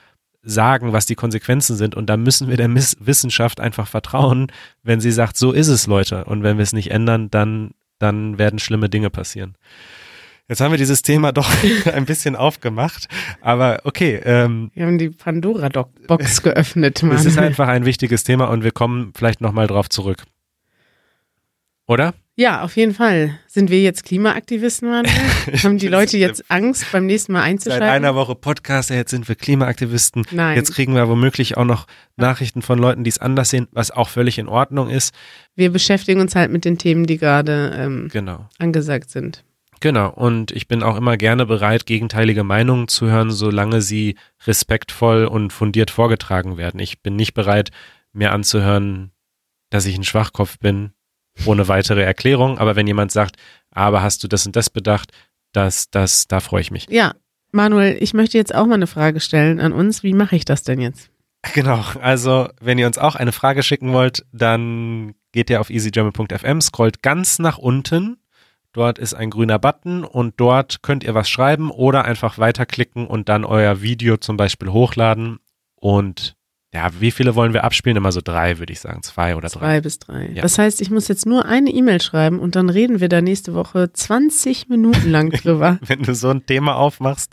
sagen, was die Konsequenzen sind und da müssen wir der Miss Wissenschaft einfach vertrauen, wenn sie sagt, so ist es, Leute. Und wenn wir es nicht ändern, dann, dann werden schlimme Dinge passieren. Jetzt haben wir dieses Thema doch ein bisschen aufgemacht, aber okay, ähm, wir haben die Pandora-Box geöffnet. Mann. es ist einfach ein wichtiges Thema und wir kommen vielleicht nochmal drauf zurück. Oder? Ja, auf jeden Fall. Sind wir jetzt Klimaaktivisten, Manuel? Haben die Leute jetzt Angst, beim nächsten Mal Seit einzuschalten? einer Woche Podcast, jetzt sind wir Klimaaktivisten. Nein. Jetzt kriegen wir womöglich auch noch Nachrichten von Leuten, die es anders sehen, was auch völlig in Ordnung ist. Wir beschäftigen uns halt mit den Themen, die gerade ähm, Genau. angesagt sind. Genau, und ich bin auch immer gerne bereit, gegenteilige Meinungen zu hören, solange sie respektvoll und fundiert vorgetragen werden. Ich bin nicht bereit, mir anzuhören, dass ich ein Schwachkopf bin, ohne weitere Erklärung. Aber wenn jemand sagt, aber hast du das und das bedacht, das, das, da freue ich mich. Ja, Manuel, ich möchte jetzt auch mal eine Frage stellen an uns. Wie mache ich das denn jetzt? Genau, also wenn ihr uns auch eine Frage schicken wollt, dann geht ihr auf easygerman.fm, scrollt ganz nach unten. Dort ist ein grüner Button und dort könnt ihr was schreiben oder einfach weiterklicken und dann euer Video zum Beispiel hochladen. Und ja, wie viele wollen wir abspielen? Immer so drei, würde ich sagen. Zwei oder drei. Zwei bis drei. Ja. Das heißt, ich muss jetzt nur eine E-Mail schreiben und dann reden wir da nächste Woche 20 Minuten lang drüber. Wenn du so ein Thema aufmachst,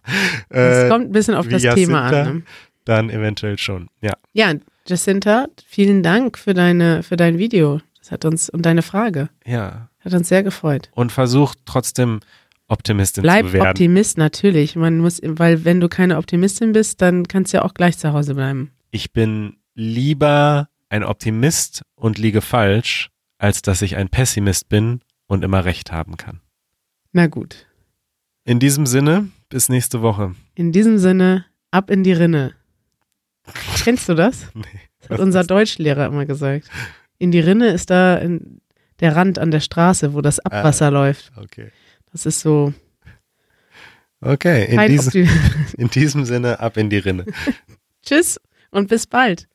Es äh, kommt ein bisschen auf das Thema Jacinta. an. Ne? dann eventuell schon. Ja, Ja, Jacinta, vielen Dank für deine, für dein Video. Das hat uns und deine Frage. ja. Hat uns sehr gefreut. Und versucht trotzdem Optimistin Bleib zu werden. Optimist, natürlich. Man muss, weil wenn du keine Optimistin bist, dann kannst du ja auch gleich zu Hause bleiben. Ich bin lieber ein Optimist und liege falsch, als dass ich ein Pessimist bin und immer recht haben kann. Na gut. In diesem Sinne, bis nächste Woche. In diesem Sinne, ab in die Rinne. Kennst du das? Nee. Das hat unser Deutschlehrer immer gesagt. In die Rinne ist da der Rand an der Straße, wo das Abwasser läuft. Okay. Das ist so Okay, in Opti- in diesem Sinne ab in die Rinne. Tschüss und bis bald.